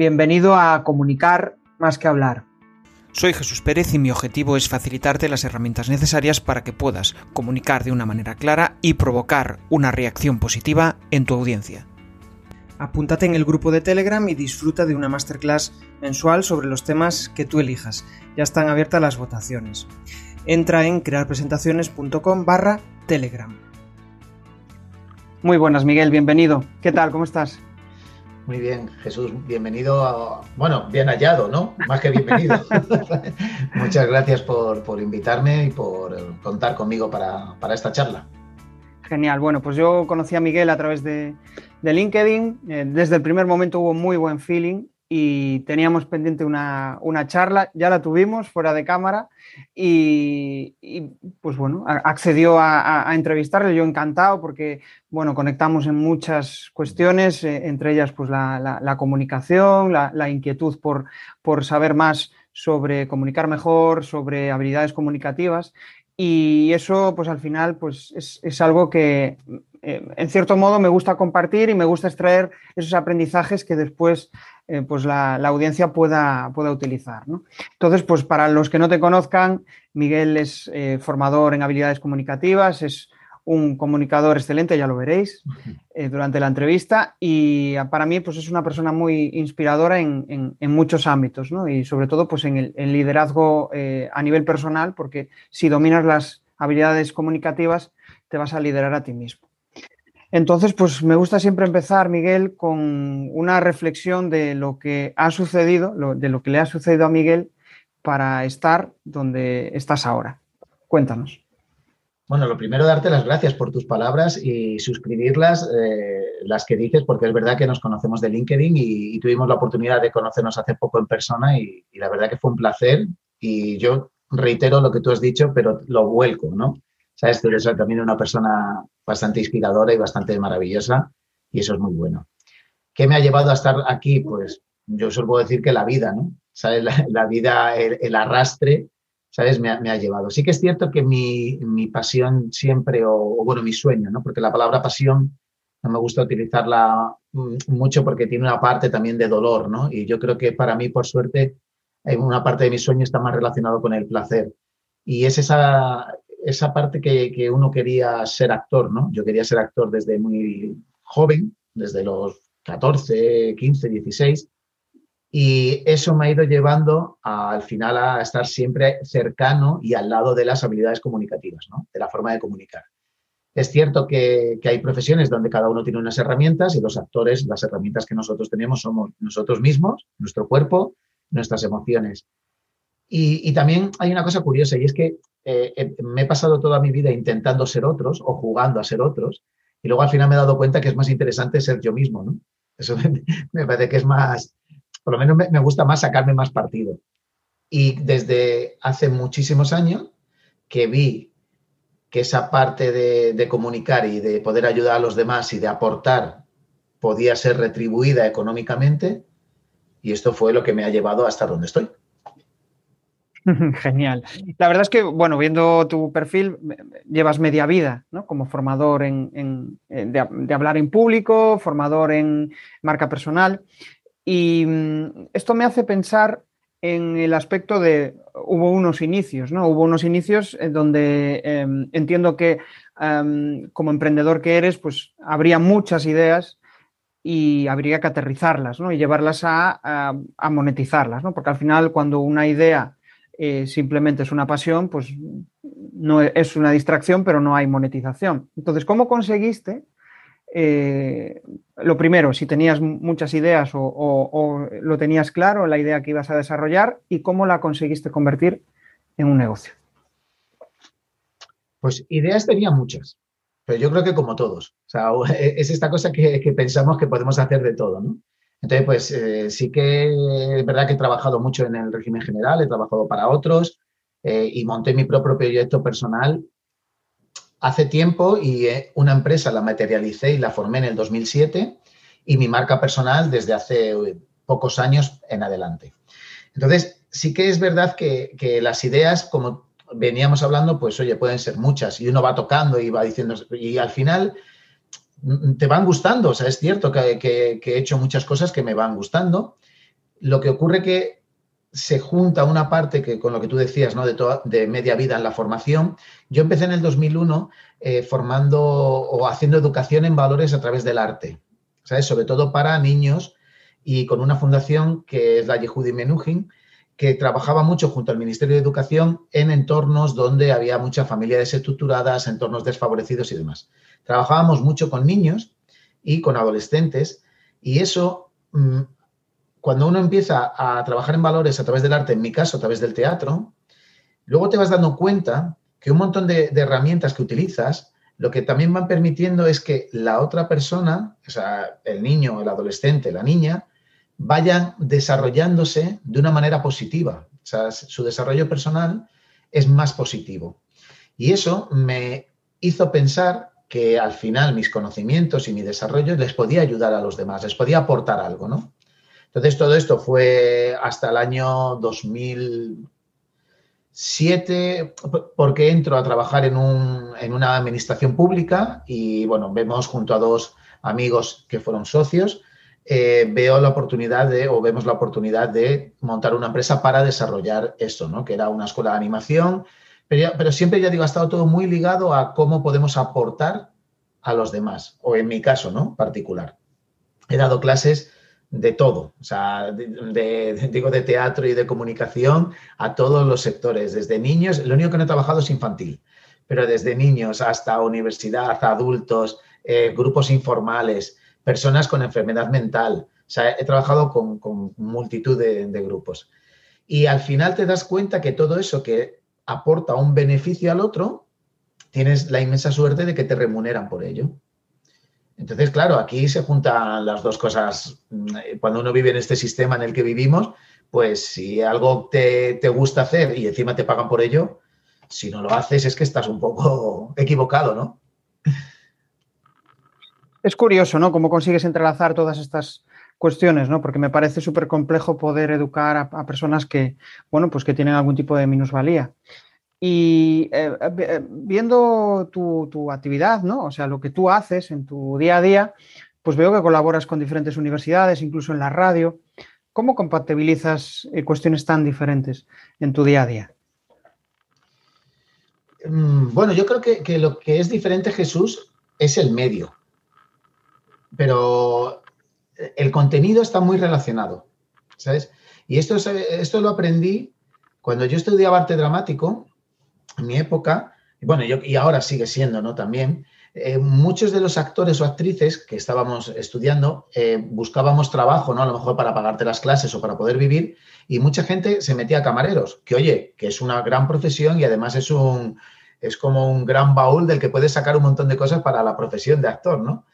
Bienvenido a Comunicar más que hablar. Soy Jesús Pérez y mi objetivo es facilitarte las herramientas necesarias para que puedas comunicar de una manera clara y provocar una reacción positiva en tu audiencia. Apúntate en el grupo de Telegram y disfruta de una masterclass mensual sobre los temas que tú elijas. Ya están abiertas las votaciones. Entra en crearpresentaciones.com barra Telegram. Muy buenas, Miguel, bienvenido. ¿Qué tal? ¿Cómo estás? Muy bien, Jesús, bienvenido a, bueno, bien hallado, ¿no? Más que bienvenido. Muchas gracias por, invitarme y por contar conmigo para, esta charla. Genial, bueno, pues yo conocí a Miguel a través de, LinkedIn, eh, desde el primer momento hubo muy buen feeling y teníamos pendiente una, charla, ya la tuvimos fuera de cámara y, pues bueno, accedió a, entrevistarle, yo encantado porque bueno, conectamos en muchas cuestiones, eh, entre ellas pues la, comunicación, la, inquietud por, por saber más sobre comunicar mejor, sobre habilidades comunicativas y eso pues al final pues es, es algo que eh, en cierto modo me gusta compartir y me gusta extraer esos aprendizajes que después eh, pues la, audiencia pueda, pueda utilizar. Entonces, pues para los que no te conozcan, Miguel es eh, formador en habilidades comunicativas, es un comunicador excelente, ya lo veréis durante la entrevista y para mí pues es una persona muy inspiradora en, muchos ámbitos y sobre todo pues en el liderazgo a nivel personal porque si dominas las habilidades comunicativas te vas a liderar a ti mismo. Entonces, pues me gusta siempre empezar, Miguel, con una reflexión de lo que ha sucedido, de lo que le ha sucedido a Miguel para estar donde estás ahora. Cuéntanos. Bueno, lo primero, darte las gracias por tus palabras y suscribirlas, eh, las que dices, porque es verdad que nos conocemos de LinkedIn y, tuvimos la oportunidad de conocernos hace poco en persona y, y, la verdad que fue un placer. Y yo reitero lo que tú has dicho, pero lo vuelco, ¿no? Sabes, tú eres también una persona bastante inspiradora y bastante maravillosa y eso es muy bueno. ¿Qué me ha llevado a estar aquí? Pues yo solo puedo decir que la vida, ¿no? ¿Sabes? La, vida, el, arrastre, ¿sabes? Me ha, llevado. Sí que es cierto que mi, pasión siempre, o, bueno, mi sueño, ¿no? Porque la palabra pasión no me gusta utilizarla mm, mucho porque tiene una parte también de dolor, ¿no? Y yo creo que para mí, por suerte, una parte de mi sueño está más relacionado con el placer. Y es esa, esa parte que, uno quería ser actor, ¿no? Yo quería ser actor desde muy joven, desde los 14, 15, 16, y eso me ha ido llevando al final a estar siempre cercano y al lado de las habilidades comunicativas, ¿no? De la forma de comunicar. Es cierto que, que, hay profesiones donde cada uno tiene unas herramientas y los actores, las herramientas que nosotros tenemos somos nosotros mismos, nuestro cuerpo, nuestras emociones. Y, también hay una cosa curiosa y es que eh, eh, me he pasado toda mi vida intentando ser otros o jugando a ser otros y luego al final me he dado cuenta que es más interesante ser yo mismo, ¿no? Eso me, parece que es más, por lo menos me, gusta más sacarme más partido. Y desde hace muchísimos años que vi que esa parte de, de, comunicar y de poder ayudar a los demás y de aportar podía ser retribuida económicamente y esto fue lo que me ha llevado hasta donde estoy. Genial. La verdad es que, bueno, viendo tu perfil, llevas media vida, ¿no? Como formador en, de, hablar en público, formador en marca personal. Y mm, esto me hace pensar en el aspecto de, hubo unos inicios, ¿no? Hubo unos inicios en donde em, entiendo que em, como emprendedor que eres, pues habría muchas ideas y habría que aterrizarlas, ¿no? Y llevarlas a, a, a monetizarlas, ¿no? Porque al final cuando una idea eh, simplemente es una pasión, pues no es una distracción, pero no hay monetización. Entonces, ¿cómo conseguiste? Eh, lo primero, si tenías muchas ideas o, lo tenías claro, la idea que ibas a desarrollar y cómo la conseguiste convertir en un negocio. Pues ideas tenía muchas, pero yo creo que como todos. O sea, es esta cosa que, que pensamos que podemos hacer de todo, ¿no? Entonces, pues eh, sí que es verdad que he trabajado mucho en el régimen general, he trabajado para otros eh, y monté mi propio proyecto personal hace tiempo y eh, una empresa la materialicé y la formé en el 2007 y mi marca personal desde hace pocos años en adelante. Entonces, sí que es verdad que, que las ideas, como veníamos hablando, pues oye, pueden ser muchas y uno va tocando y va diciendo, y al final te van gustando. O sea, es cierto que, he hecho muchas cosas que me van gustando, Lo que ocurre que se junta una parte que con lo que tú decías, ¿no? De, de media vida en la formación. Yo empecé en el 2001 eh, formando o haciendo educación en valores a través del arte, ¿sabes? Sobre todo para niños y con una fundación que es la Yehudi Menuhin, que trabajaba mucho junto al Ministerio de Educación en entornos donde había mucha familia desestructuradas, entornos desfavorecidos y demás. Trabajábamos mucho con niños y con adolescentes y eso, mm, cuando uno empieza a trabajar en valores a través del arte, en mi caso a través del teatro, luego te vas dando cuenta que un montón de, herramientas que utilizas, lo que también van permitiendo es que la otra persona, o sea, el niño, el adolescente, la niña, vayan desarrollándose de una manera positiva. Su desarrollo personal es más positivo. Y eso me hizo pensar que al final mis conocimientos y mi desarrollo les podía ayudar a los demás, les podía aportar algo, ¿no? Entonces todo esto fue hasta el año 2007, porque entro a trabajar en, en una administración pública y bueno, vemos junto a dos amigos que fueron socios, eh, veo la oportunidad de, o vemos la oportunidad de montar una empresa para desarrollar esto, ¿no? Que era una escuela de animación, pero, siempre, ya digo, ha estado todo muy ligado a cómo podemos aportar a los demás, o en mi caso, ¿no? Particular. He dado clases de todo, o sea, digo, de teatro y de comunicación a todos los sectores, desde niños, lo único que no he trabajado es infantil, pero desde niños hasta universidad, adultos, eh, grupos informales, personas con enfermedad mental. O sea, he trabajado con, multitud de, grupos. Y al final te das cuenta que todo eso que aporta un beneficio al otro, tienes la inmensa suerte de que te remuneran por ello. Entonces, claro, aquí se juntan las dos cosas. Cuando uno vive en este sistema en el que vivimos, pues si algo te, te gusta hacer y encima te pagan por ello, si no lo haces es que estás un poco equivocado, ¿no? Es curioso, ¿no? Cómo consigues entrelazar todas estas cuestiones, ¿no? Porque me parece súper complejo poder educar a, personas que, bueno, pues que tienen algún tipo de minusvalía. Y eh, eh, viendo tu, actividad, ¿no? O sea, lo que tú haces en tu día a día, pues veo que colaboras con diferentes universidades, incluso en la radio. ¿Cómo compatibilizas eh, cuestiones tan diferentes en tu día a día? Mm, bueno, yo creo que lo que es diferente, Jesús, es el medio pero el contenido está muy relacionado, ¿sabes? Y esto, esto lo aprendí cuando yo estudiaba arte dramático, en mi época, y bueno, y ahora sigue siendo, ¿no? También, eh, muchos de los actores o actrices que estábamos estudiando eh, buscábamos trabajo, ¿no? A lo mejor para pagarte las clases o para poder vivir, y mucha gente se metía a camareros, que oye, que es una gran profesión y además es un es como un gran baúl del que puedes sacar un montón de cosas para la profesión de actor, ¿no?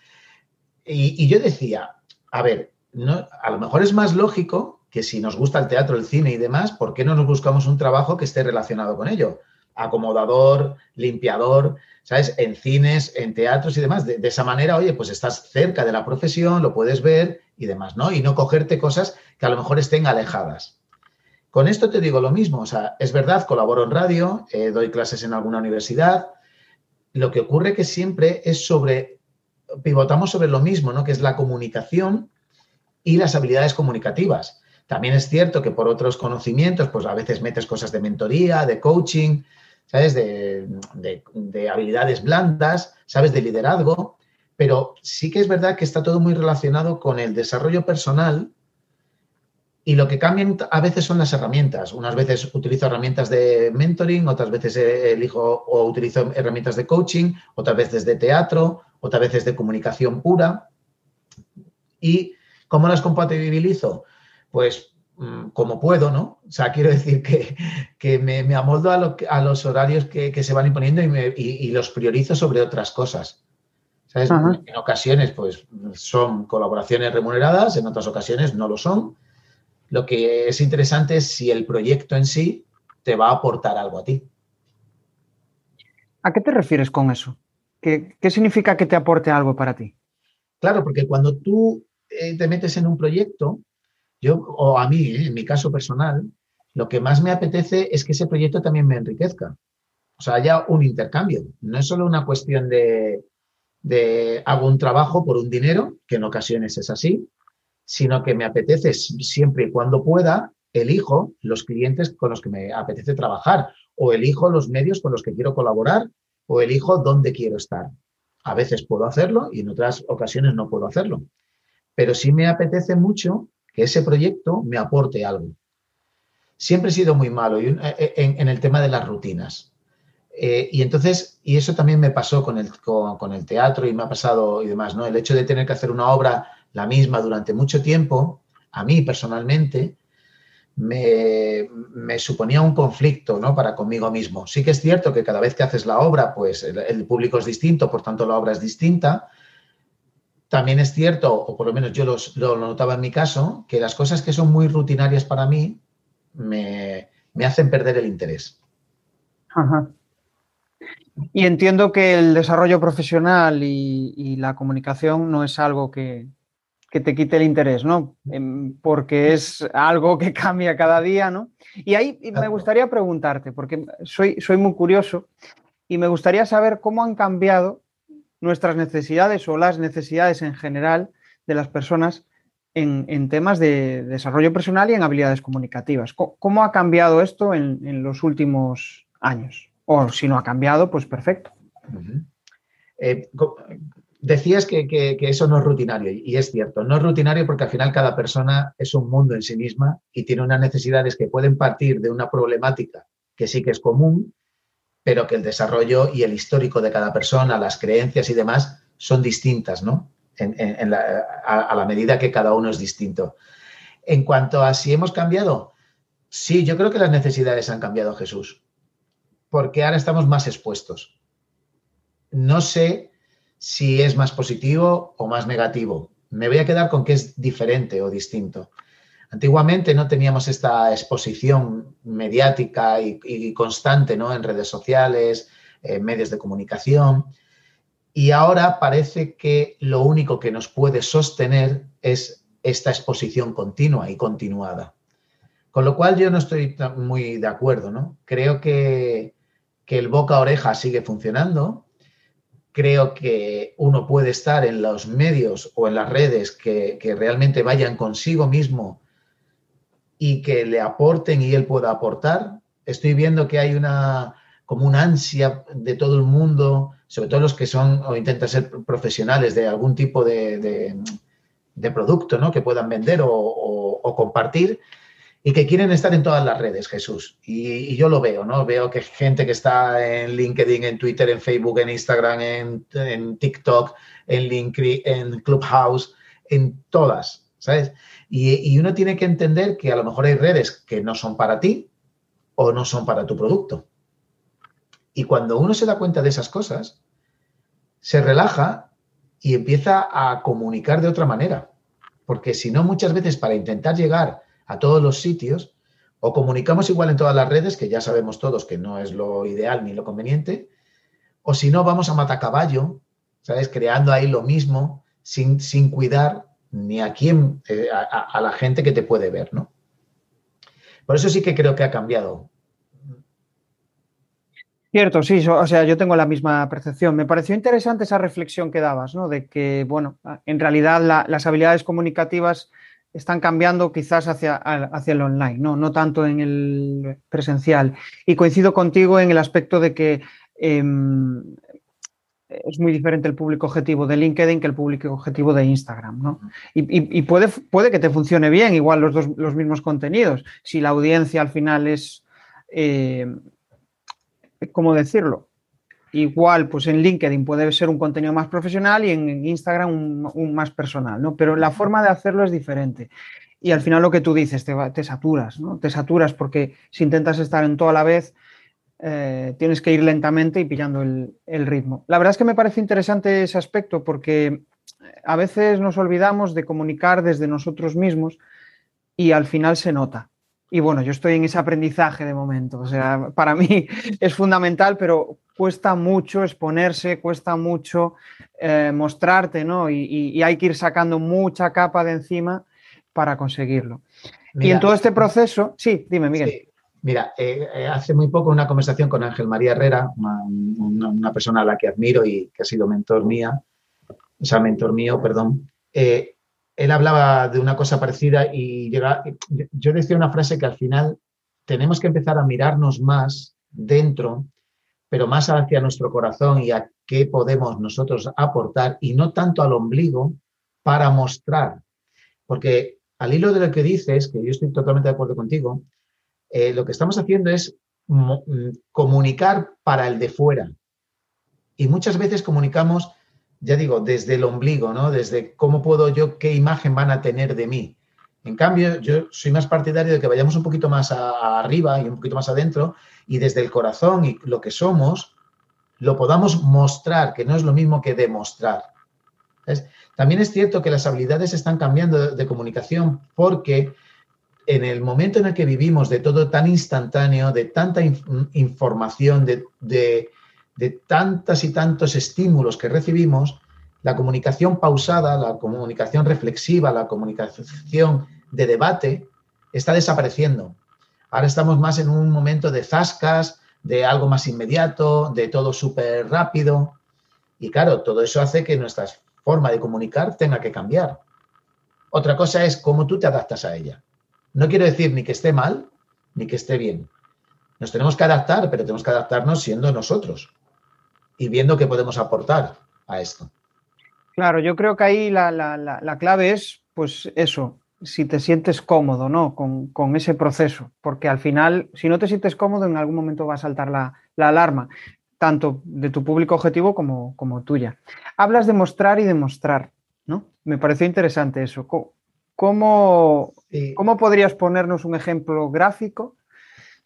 Y, yo decía, a ver, no, a lo mejor es más lógico que si nos gusta el teatro, el cine y demás, ¿por qué no nos buscamos un trabajo que esté relacionado con ello? Acomodador, limpiador, ¿sabes? En cines, en teatros y demás. De, esa manera, oye, pues estás cerca de la profesión, lo puedes ver y demás, ¿no? Y no cogerte cosas que a lo mejor estén alejadas. Con esto te digo lo mismo, o sea, es verdad, colaboro en radio, eh, doy clases en alguna universidad. Lo que ocurre que siempre es sobre pivotamos sobre lo mismo, ¿no? Que es la comunicación y las habilidades comunicativas. También es cierto que por otros conocimientos, pues a veces metes cosas de mentoría, de coaching, ¿sabes? De, de, habilidades blandas, ¿sabes? De liderazgo, pero sí que es verdad que está todo muy relacionado con el desarrollo personal y lo que cambian a veces son las herramientas. Unas veces utilizo herramientas de mentoring, otras veces elijo o utilizo herramientas de coaching, otras veces de teatro, otras veces de comunicación pura. ¿Y cómo las compatibilizo? Pues mm, como puedo, ¿no? O sea, quiero decir que, me, amoldo a, los horarios que, se van imponiendo y, los priorizo sobre otras cosas. ¿Sabes? En ocasiones, pues, son colaboraciones remuneradas, en otras ocasiones no lo son. Lo que es interesante es si el proyecto en sí te va a aportar algo a ti. ¿A qué te refieres con eso? ¿Qué, significa que te aporte algo para ti? Claro, porque cuando tú eh, te metes en un proyecto, yo, o a mí, eh, en mi caso personal, lo que más me apetece es que ese proyecto también me enriquezca. O sea, haya un intercambio. No es solo una cuestión de, de hago un trabajo por un dinero, que en ocasiones es así, sino que me apetece siempre y cuando pueda, elijo los clientes con los que me apetece trabajar o elijo los medios con los que quiero colaborar o elijo dónde quiero estar. A veces puedo hacerlo y en otras ocasiones no puedo hacerlo. Pero sí me apetece mucho que ese proyecto me aporte algo. Siempre he sido muy malo eh, eh, en, el tema de las rutinas. Eh, y entonces, y eso también me pasó con el, con, el teatro y me ha pasado y demás, ¿no? El hecho de tener que hacer una obra la misma durante mucho tiempo, a mí personalmente, me, suponía un conflicto ¿no? para conmigo mismo. Sí que es cierto que cada vez que haces la obra, pues el, público es distinto, por tanto la obra es distinta. También es cierto, o por lo menos yo lo notaba en mi caso, que las cosas que son muy rutinarias para mí me, hacen perder el interés. Y entiendo que el desarrollo profesional y la comunicación no es algo que, que te quite el interés, ¿no? Em, porque es algo que cambia cada día, ¿no? Y ahí me gustaría preguntarte, porque soy, soy muy curioso y me gustaría saber cómo han cambiado nuestras necesidades o las necesidades en general de las personas en, temas de desarrollo personal y en habilidades comunicativas. ¿Cómo, ha cambiado esto en, los últimos años? O si no ha cambiado, pues perfecto. Decías que, eso no es rutinario y es cierto, no es rutinario porque al final cada persona es un mundo en sí misma y tiene unas necesidades que pueden partir de una problemática que sí que es común, pero que el desarrollo y el histórico de cada persona, las creencias y demás son distintas, ¿no? a, la medida que cada uno es distinto. En cuanto a si hemos cambiado, sí, yo creo que las necesidades han cambiado, Jesús, porque ahora estamos más expuestos. No sé si es más positivo o más negativo. Me voy a quedar con que es diferente o distinto. Antiguamente no teníamos esta exposición mediática y, constante ¿no? en redes sociales, en medios de comunicación. Y ahora parece que lo único que nos puede sostener es esta exposición continua y continuada. Con lo cual yo no estoy muy de acuerdo, ¿no? Creo que, que el boca a oreja sigue funcionando, creo que uno puede estar en los medios o en las redes que, realmente vayan consigo mismo y que le aporten y él pueda aportar. Estoy viendo que hay una como una ansia de todo el mundo, sobre todo los que son o intentan ser profesionales de algún tipo de, producto ¿no? que puedan vender o compartir, y que quieren estar en todas las redes, Jesús. Y, yo lo veo, ¿no? Veo que gente que está en LinkedIn, en Twitter, en Facebook, en Instagram, en, TikTok, en LinkedIn, en Clubhouse, en todas, ¿sabes? Y, uno tiene que entender que a lo mejor hay redes que no son para ti o no son para tu producto. Y cuando uno se da cuenta de esas cosas, se relaja y empieza a comunicar de otra manera. Porque si no, muchas veces para intentar llegar a todos los sitios, o comunicamos igual en todas las redes, que ya sabemos todos que no es lo ideal ni lo conveniente, o si no, vamos a matacaballo, ¿sabes? Creando ahí lo mismo, sin, sin cuidar ni a quién, eh, a, la gente que te puede ver, ¿no? Por eso sí que creo que ha cambiado. Cierto, sí, o sea, yo tengo la misma percepción. Me pareció interesante esa reflexión que dabas, ¿no? De que, bueno, en realidad las habilidades comunicativas están cambiando quizás hacia, hacia el online, ¿no? no tanto en el presencial. Y coincido contigo en el aspecto de que em, es muy diferente el público objetivo de LinkedIn que el público objetivo de Instagram. ¿no? Y, puede, puede, que te funcione bien, igual los, dos, los mismos contenidos, si la audiencia al final es, eh, ¿cómo decirlo? Igual, pues en LinkedIn puede ser un contenido más profesional y en Instagram un, más personal, ¿no? Pero la forma de hacerlo es diferente. Y al final lo que tú dices, te, te saturas, ¿no? Te saturas porque si intentas estar en todo a la vez, eh, tienes que ir lentamente y pillando el, el, ritmo. La verdad es que me parece interesante ese aspecto porque a veces nos olvidamos de comunicar desde nosotros mismos y al final se nota. Y bueno, yo estoy en ese aprendizaje de momento. O sea, para mí es fundamental, pero cuesta mucho exponerse, cuesta mucho eh, mostrarte, ¿no? Y, hay que ir sacando mucha capa de encima para conseguirlo. y en todo este proceso, sí, dime, Miguel. Mira, eh, eh, hace muy poco una conversación con Ángel María Herrera, una, persona a la que admiro y que ha sido mentor mía, o sea, mentor mío, perdón. Él hablaba de una cosa parecida y yo decía una frase que al final tenemos que empezar a mirarnos más dentro, pero más hacia nuestro corazón y a qué podemos nosotros aportar y no tanto al ombligo para mostrar. Porque al hilo de lo que dices, que yo estoy totalmente de acuerdo contigo, eh, lo que estamos haciendo es mm, comunicar para el de fuera. Y muchas veces comunicamos ya digo, desde el ombligo, ¿no? Desde cómo puedo yo, qué imagen van a tener de mí. En cambio, yo soy más partidario de que vayamos un poquito más arriba y un poquito más adentro y desde el corazón y lo que somos, lo podamos mostrar, que no es lo mismo que demostrar. También es cierto que las habilidades están cambiando de, comunicación porque en el momento en el que vivimos de todo tan instantáneo, de tanta información, de, tantas y tantos estímulos que recibimos, la comunicación pausada, la comunicación reflexiva, la comunicación de debate está desapareciendo. Ahora estamos más en un momento de zascas, de algo más inmediato, de todo súper rápido. Y claro, todo eso hace que nuestra forma de comunicar tenga que cambiar. Otra cosa es cómo tú te adaptas a ella. No quiero decir ni que esté mal, ni que esté bien. Nos tenemos que adaptar, pero tenemos que adaptarnos siendo nosotros y viendo qué podemos aportar a esto. Claro, yo creo que ahí la, clave es, pues eso, si te sientes cómodo, ¿no? Con, ese proceso, porque al final, si no te sientes cómodo, en algún momento va a saltar la, alarma, tanto de tu público objetivo como, como tuya. Hablas de mostrar y demostrar, ¿no? Me pareció interesante eso. ¿Cómo, ¿Cómo podrías ponernos un ejemplo gráfico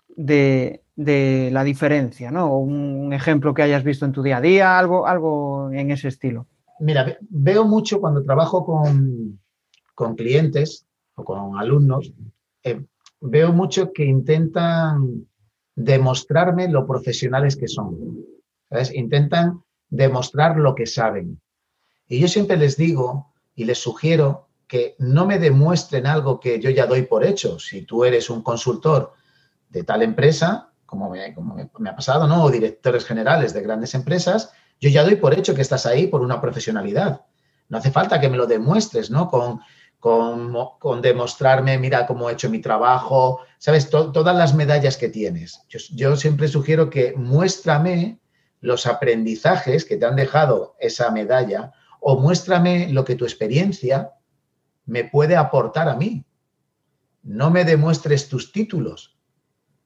de, de la diferencia, ¿no? Un ejemplo que hayas visto en tu día a día, algo, algo en ese estilo. Mira, veo mucho cuando trabajo con, clientes o con alumnos, eh, veo mucho que intentan demostrarme lo profesionales que son. Intentan demostrar lo que saben. Y yo siempre les digo y les sugiero que no me demuestren algo que yo ya doy por hecho. Si tú eres un consultor de tal empresa, como, me, ha pasado, ¿no? O directores generales de grandes empresas, yo ya doy por hecho que estás ahí por una profesionalidad. No hace falta que me lo demuestres, ¿no? Con, con, demostrarme, mira cómo he hecho mi trabajo, ¿sabes? todas las medallas que tienes. Yo, siempre sugiero que muéstrame los aprendizajes que te han dejado esa medalla o muéstrame lo que tu experiencia me puede aportar a mí. No me demuestres tus títulos,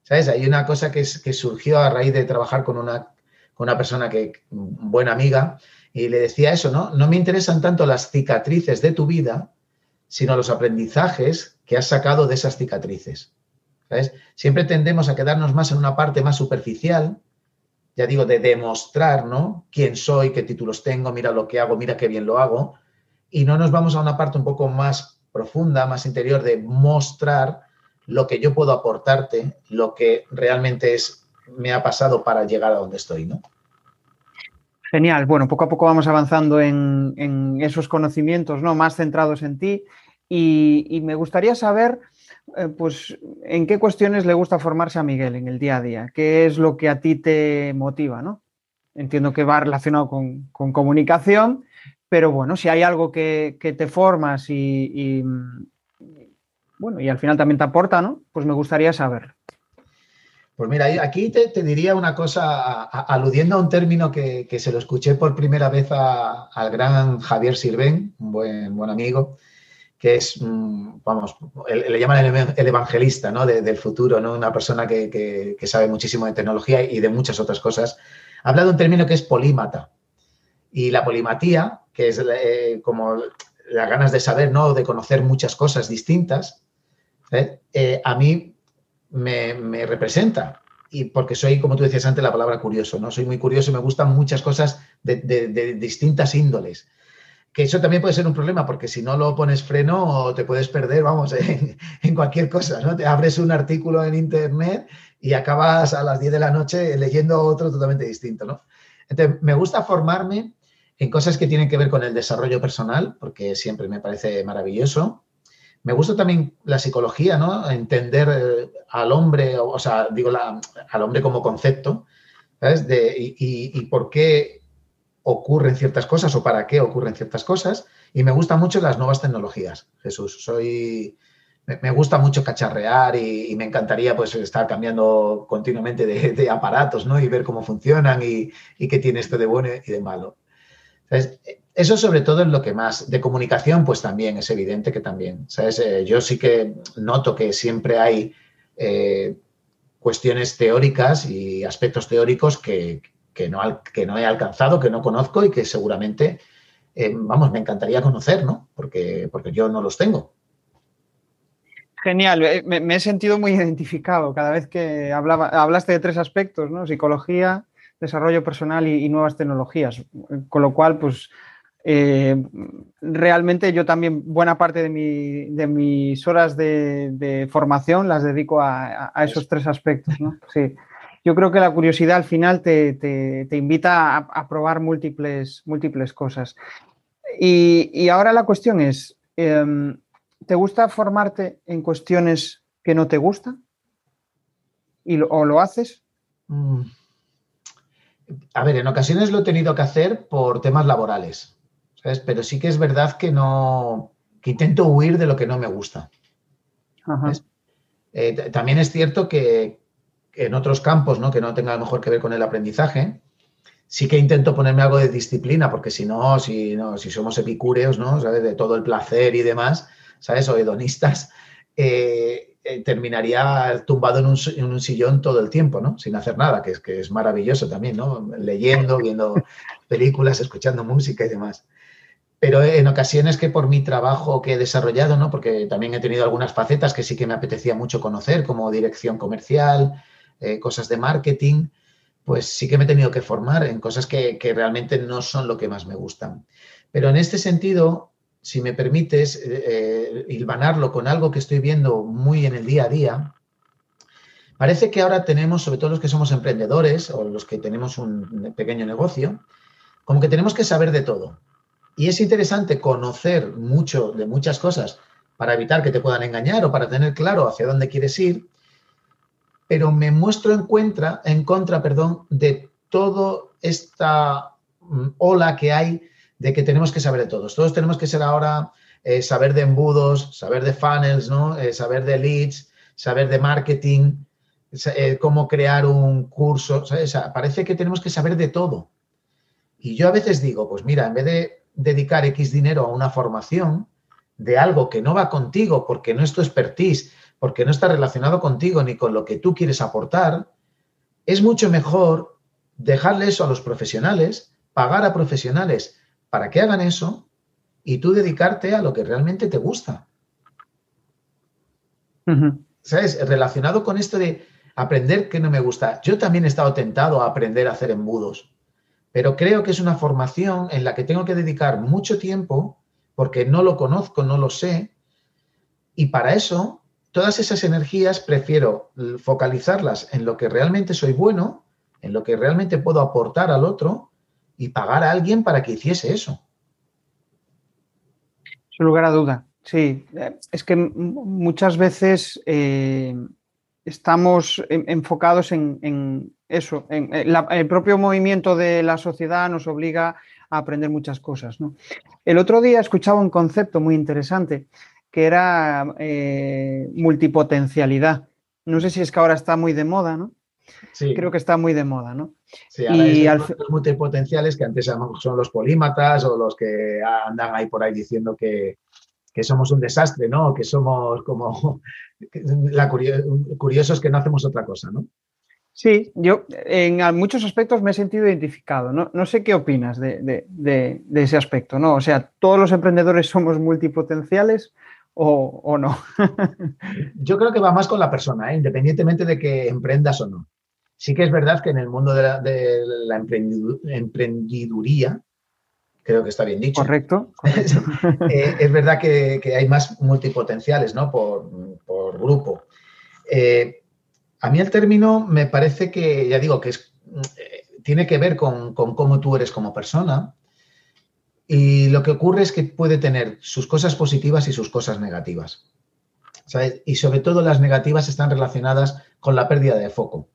¿Sabes? Hay una cosa que, que surgió a raíz de trabajar con una, con una persona que, buena amiga, y le decía eso, ¿no? No me interesan tanto las cicatrices de tu vida, sino los aprendizajes que has sacado de esas cicatrices. ¿Sabes? Siempre tendemos a quedarnos más en una parte más superficial, ya digo, de demostrar, ¿no? Quién soy, qué títulos tengo, mira lo que hago, mira qué bien lo hago, y no nos vamos a una parte un poco más profunda, más interior de mostrar lo que yo puedo aportarte, lo que realmente es, me ha pasado para llegar a donde estoy, ¿no? Genial. Bueno, poco a poco vamos avanzando en, esos conocimientos, ¿no? Más centrados en ti. Y, me gustaría saber, eh, pues, en qué cuestiones le gusta formarse a Miguel en el día a día. ¿Qué es lo que a ti te motiva, ¿no? Entiendo que va relacionado con, comunicación, pero bueno, si hay algo que, te formas y, bueno, y al final también te aporta, ¿no? Pues me gustaría saber. Pues mira, aquí te, diría una cosa, aludiendo a un término que, se lo escuché por primera vez al gran Javier Sirven, un buen, buen amigo, que es, mm, vamos, le llaman el, evangelista ¿no? del futuro, ¿no? una persona que, sabe muchísimo de tecnología y de muchas otras cosas. Habla de un término que es polímata. Y la polimatía, que es eh, como las ganas de saber, ¿no? de conocer muchas cosas distintas, ¿eh? A mí me, representa. Y porque soy, como tú decías antes, la palabra curioso, ¿no? Soy muy curioso y me gustan muchas cosas de, distintas índoles. Que eso también puede ser un problema, porque si no lo pones freno, te puedes perder, vamos, en, cualquier cosa, ¿no? Te abres un artículo en internet y acabas a las 10 de la noche leyendo otro totalmente distinto, ¿no? Entonces, me gusta formarme en cosas que tienen que ver con el desarrollo personal, porque siempre me parece maravilloso. Me gusta también la psicología, ¿no? Entender eh, al hombre, o sea, digo, al hombre como concepto, ¿sabes? De, y, por qué ocurren ciertas cosas o para qué ocurren ciertas cosas. Y me gustan mucho las nuevas tecnologías, Jesús. Soy, me, gusta mucho cacharrear y, me encantaría pues estar cambiando continuamente de, aparatos, ¿no? Y ver cómo funcionan y, qué tiene esto de bueno y de malo. Eso sobre todo es lo que más. De comunicación, pues también es evidente que también. ¿sabes? Eh, yo sí que noto que siempre hay eh, cuestiones teóricas y aspectos teóricos que, no, que no he alcanzado, que no conozco y que seguramente, eh, vamos, me encantaría conocer, ¿no? Porque, porque yo no los tengo. Genial, me, he sentido muy identificado cada vez que hablaba, hablaste de tres aspectos, ¿no? Psicología, desarrollo personal y nuevas tecnologías. Con lo cual, pues eh, realmente yo también buena parte de, mis horas de, formación las dedico a, esos tres aspectos. Sí. Yo creo que la curiosidad al final te, invita a, probar múltiples, múltiples cosas. Y, ahora la cuestión es, em, ¿te gusta formarte en cuestiones que no te gustan? ¿Y ¿O lo haces? Mm. A ver, en ocasiones lo he tenido que hacer por temas laborales pero sí que es verdad que no, que intento huir de lo que no me gusta. Eh, también es cierto que en otros campos, ¿no? que no tenga a lo mejor que ver con el aprendizaje, sí que intento ponerme algo de disciplina, porque si no, si, no, si somos epicúreos, ¿no? ¿Sabes? De todo el placer y demás, ¿sabes? O hedonistas, eh, eh, terminaría tumbado en un, en un, sillón todo el tiempo, ¿no? Sin hacer nada, que es, que es maravilloso también, ¿no? Leyendo, viendo películas, escuchando música y demás pero en ocasiones que por mi trabajo que he desarrollado, ¿no? porque también he tenido algunas facetas que sí que me apetecía mucho conocer, como dirección comercial, eh, cosas de marketing, pues sí que me he tenido que formar en cosas que, realmente no son lo que más me gustan. Pero en este sentido, si me permites eh, eh, con algo que estoy viendo muy en el día a día, parece que ahora tenemos, sobre todo los que somos emprendedores o los que tenemos un pequeño negocio, como que tenemos que saber de todo. Y es interesante conocer mucho de muchas cosas para evitar que te puedan engañar o para tener claro hacia dónde quieres ir, pero me muestro en contra, en contra perdón, de toda esta mm, ola que hay de que tenemos que saber de todos. Todos tenemos que ser ahora eh, saber de embudos, saber de funnels, ¿no? Eh, saber de leads, saber de marketing, eh, cómo crear un curso. parece que tenemos que saber de todo. Y yo a veces digo, pues mira, en vez de dedicar X dinero a una formación de algo que no va contigo porque no es tu expertise, porque no está relacionado contigo ni con lo que tú quieres aportar, es mucho mejor dejarle eso a los profesionales, pagar a profesionales para que hagan eso y tú dedicarte a lo que realmente te gusta. ¿Sabes? Relacionado con esto de aprender que no me gusta. Yo también he estado tentado a aprender a hacer embudos pero creo que es una formación en la que tengo que dedicar mucho tiempo porque no lo conozco, no lo sé, y para eso todas esas energías prefiero focalizarlas en lo que realmente soy bueno, en lo que realmente puedo aportar al otro y pagar a alguien para que hiciese eso. Sin lugar a duda, sí. Es que muchas veces eh, estamos enfocados en, eso, en, el propio movimiento de la sociedad nos obliga a aprender muchas cosas. El otro día escuchaba un concepto muy interesante que era eh, multipotencialidad. No sé si es que ahora está muy de moda, ¿no? Sí. Creo que está muy de moda, ¿no? Sí, y los multipotenciales que antes son los polímatas o los que andan ahí por ahí diciendo que, que somos un desastre, ¿no? Que somos como la curiosos que no hacemos otra cosa, ¿no? Sí, yo en muchos aspectos me he sentido identificado. No, sé qué opinas de, ese aspecto, ¿no? O sea, ¿todos los emprendedores somos multipotenciales o, no? yo creo que va más con la persona, ¿eh? independientemente de que emprendas o no. Sí que es verdad que en el mundo de la, emprendiduría, creo que está bien dicho. Correcto. Eh, es verdad que, hay más multipotenciales, ¿no? Por, grupo. Eh, a mí el término me parece que, ya digo, que es, eh, tiene que ver con, cómo tú eres como persona. Y lo que ocurre es que puede tener sus cosas positivas y sus cosas negativas. Y sobre todo las negativas están relacionadas con la pérdida de foco.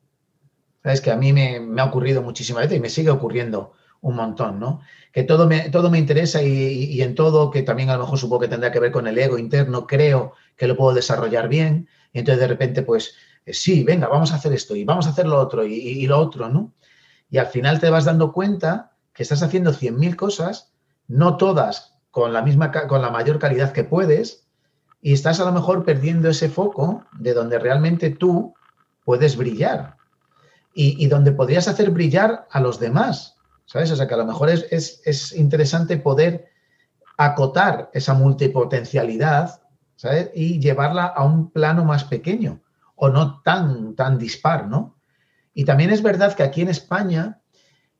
¿Sabes? Que a mí me, me ha ocurrido muchísimas veces y me sigue ocurriendo un montón, ¿no? Que todo me, todo me interesa y, en todo, que también a lo mejor supongo que tendrá que ver con el ego interno, creo que lo puedo desarrollar bien. Y entonces de repente, pues, eh, sí, venga, vamos a hacer esto y vamos a hacer lo otro y, y lo otro, ¿no? Y al final te vas dando cuenta que estás haciendo 100.000 cosas, no todas con la misma, con la mayor calidad que puedes, y estás a lo mejor perdiendo ese foco de donde realmente tú puedes brillar y, donde podrías hacer brillar a los demás, ¿sabes? O sea que a lo mejor es, es, interesante poder acotar esa multipotencialidad, ¿sabes? Y llevarla a un plano más pequeño o no tan, tan dispar, ¿no? Y también es verdad que aquí en España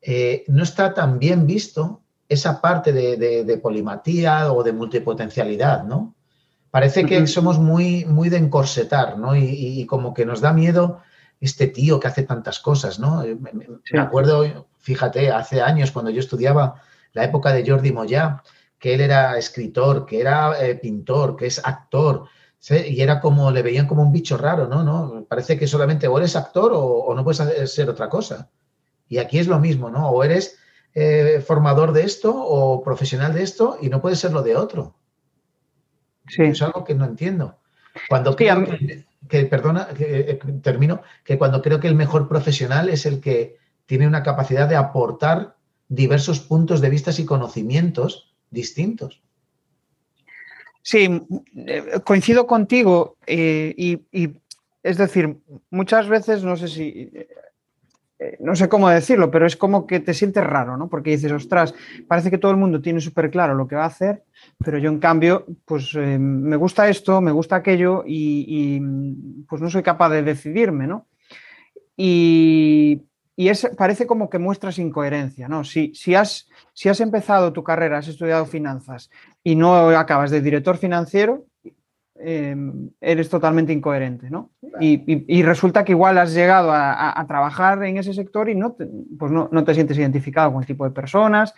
eh, no está tan bien visto esa parte de, polimatía o de multipotencialidad, ¿no? Parece que somos muy, muy de encorsetar, ¿no? Y, como que nos da miedo este tío que hace tantas cosas, ¿no? Eh, me, acuerdo, fíjate, hace años cuando yo estudiaba la época de Jordi Moya, que él era escritor, que era eh, pintor, que es actor, y era como, le veían como un bicho raro, ¿no? ¿no? Parece que solamente o eres actor o, no puedes ser otra cosa. Y aquí es lo mismo, ¿no? O eres eh, formador de esto o profesional de esto y no puedes ser lo de otro. Sí. Es algo que no entiendo. Cuando creo que, perdona, que, eh, termino, que cuando creo que el mejor profesional es el que tiene una capacidad de aportar diversos puntos de vista y conocimientos distintos. Sí, eh, coincido contigo eh, y, es decir, muchas veces, no sé si, no sé cómo decirlo, pero es como que te sientes raro, ¿no? Porque dices, ostras, parece que todo el mundo tiene súper claro lo que va a hacer, pero yo en cambio, pues me gusta esto, me gusta aquello y, pues no soy capaz de decidirme, ¿no? Y, y es, parece como que muestras incoherencia, ¿no? Si, si, has, si has empezado tu carrera, has estudiado finanzas y no acabas de director financiero, em, eres totalmente incoherente, ¿no? Y, resulta que igual has llegado a, trabajar en ese sector y no te, pues no, te sientes identificado con el tipo de personas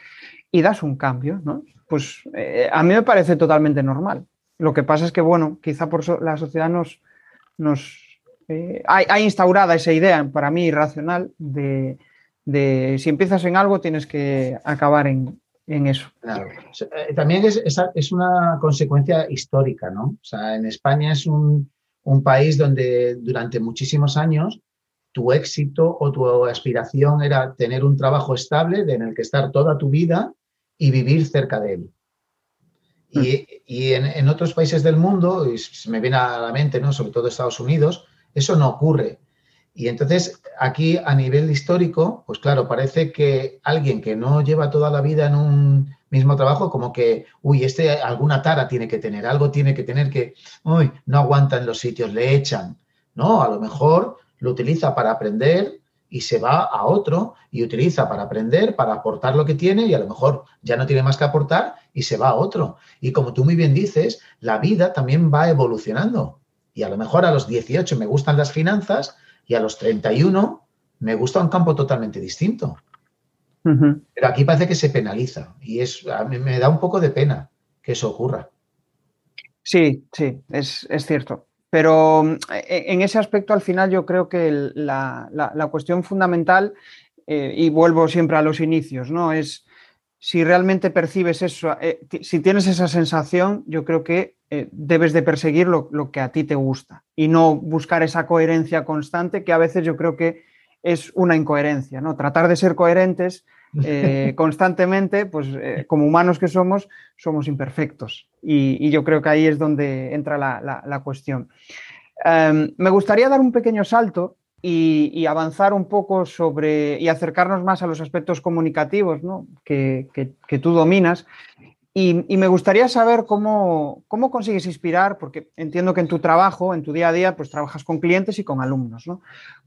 y das un cambio, ¿no? Pues eh, a mí me parece totalmente normal. Lo que pasa es que, bueno, quizá por la sociedad nos, nos eh, hay, instaurada esa idea, para mí, irracional, de, si empiezas en algo tienes que acabar en, eso. Eh, también es, es, una consecuencia histórica, ¿no? O sea, en España es un, país donde durante muchísimos años tu éxito o tu aspiración era tener un trabajo estable en el que estar toda tu vida y vivir cerca de él. Y, hmm. en, otros países del mundo, y se me viene a la mente, ¿no? sobre todo Estados Unidos, eso no ocurre. Y entonces aquí a nivel histórico, pues claro, parece que alguien que no lleva toda la vida en un mismo trabajo, como que, uy, este alguna tara tiene que tener, algo tiene que tener que, uy, no aguanta en los sitios, le echan. No, a lo mejor lo utiliza para aprender y se va a otro y utiliza para aprender, para aportar lo que tiene y a lo mejor ya no tiene más que aportar y se va a otro. Y como tú muy bien dices, la vida también va evolucionando. Y a lo mejor a los 18 me gustan las finanzas y a los 31 me gusta un campo totalmente distinto. Pero aquí parece que se penaliza y es, a mí me da un poco de pena que eso ocurra. Sí, sí, es, cierto. Pero e, en ese aspecto, al final, yo creo que la, cuestión fundamental, eh, y vuelvo siempre a los inicios, ¿no? Es si realmente percibes eso, eh, si tienes esa sensación, yo creo que eh, debes de perseguir lo, que a ti te gusta y no buscar esa coherencia constante que a veces yo creo que es una incoherencia, ¿no? Tratar de ser coherentes eh, constantemente, pues como humanos que somos, somos imperfectos y, yo creo que ahí es donde entra la, cuestión. Em, me gustaría dar un pequeño salto y, avanzar un poco sobre y acercarnos más a los aspectos comunicativos que, tú dominas. Y, me gustaría saber cómo, cómo, consigues inspirar, porque entiendo que en tu trabajo, en tu día a día, pues trabajas con clientes y con alumnos. ¿no?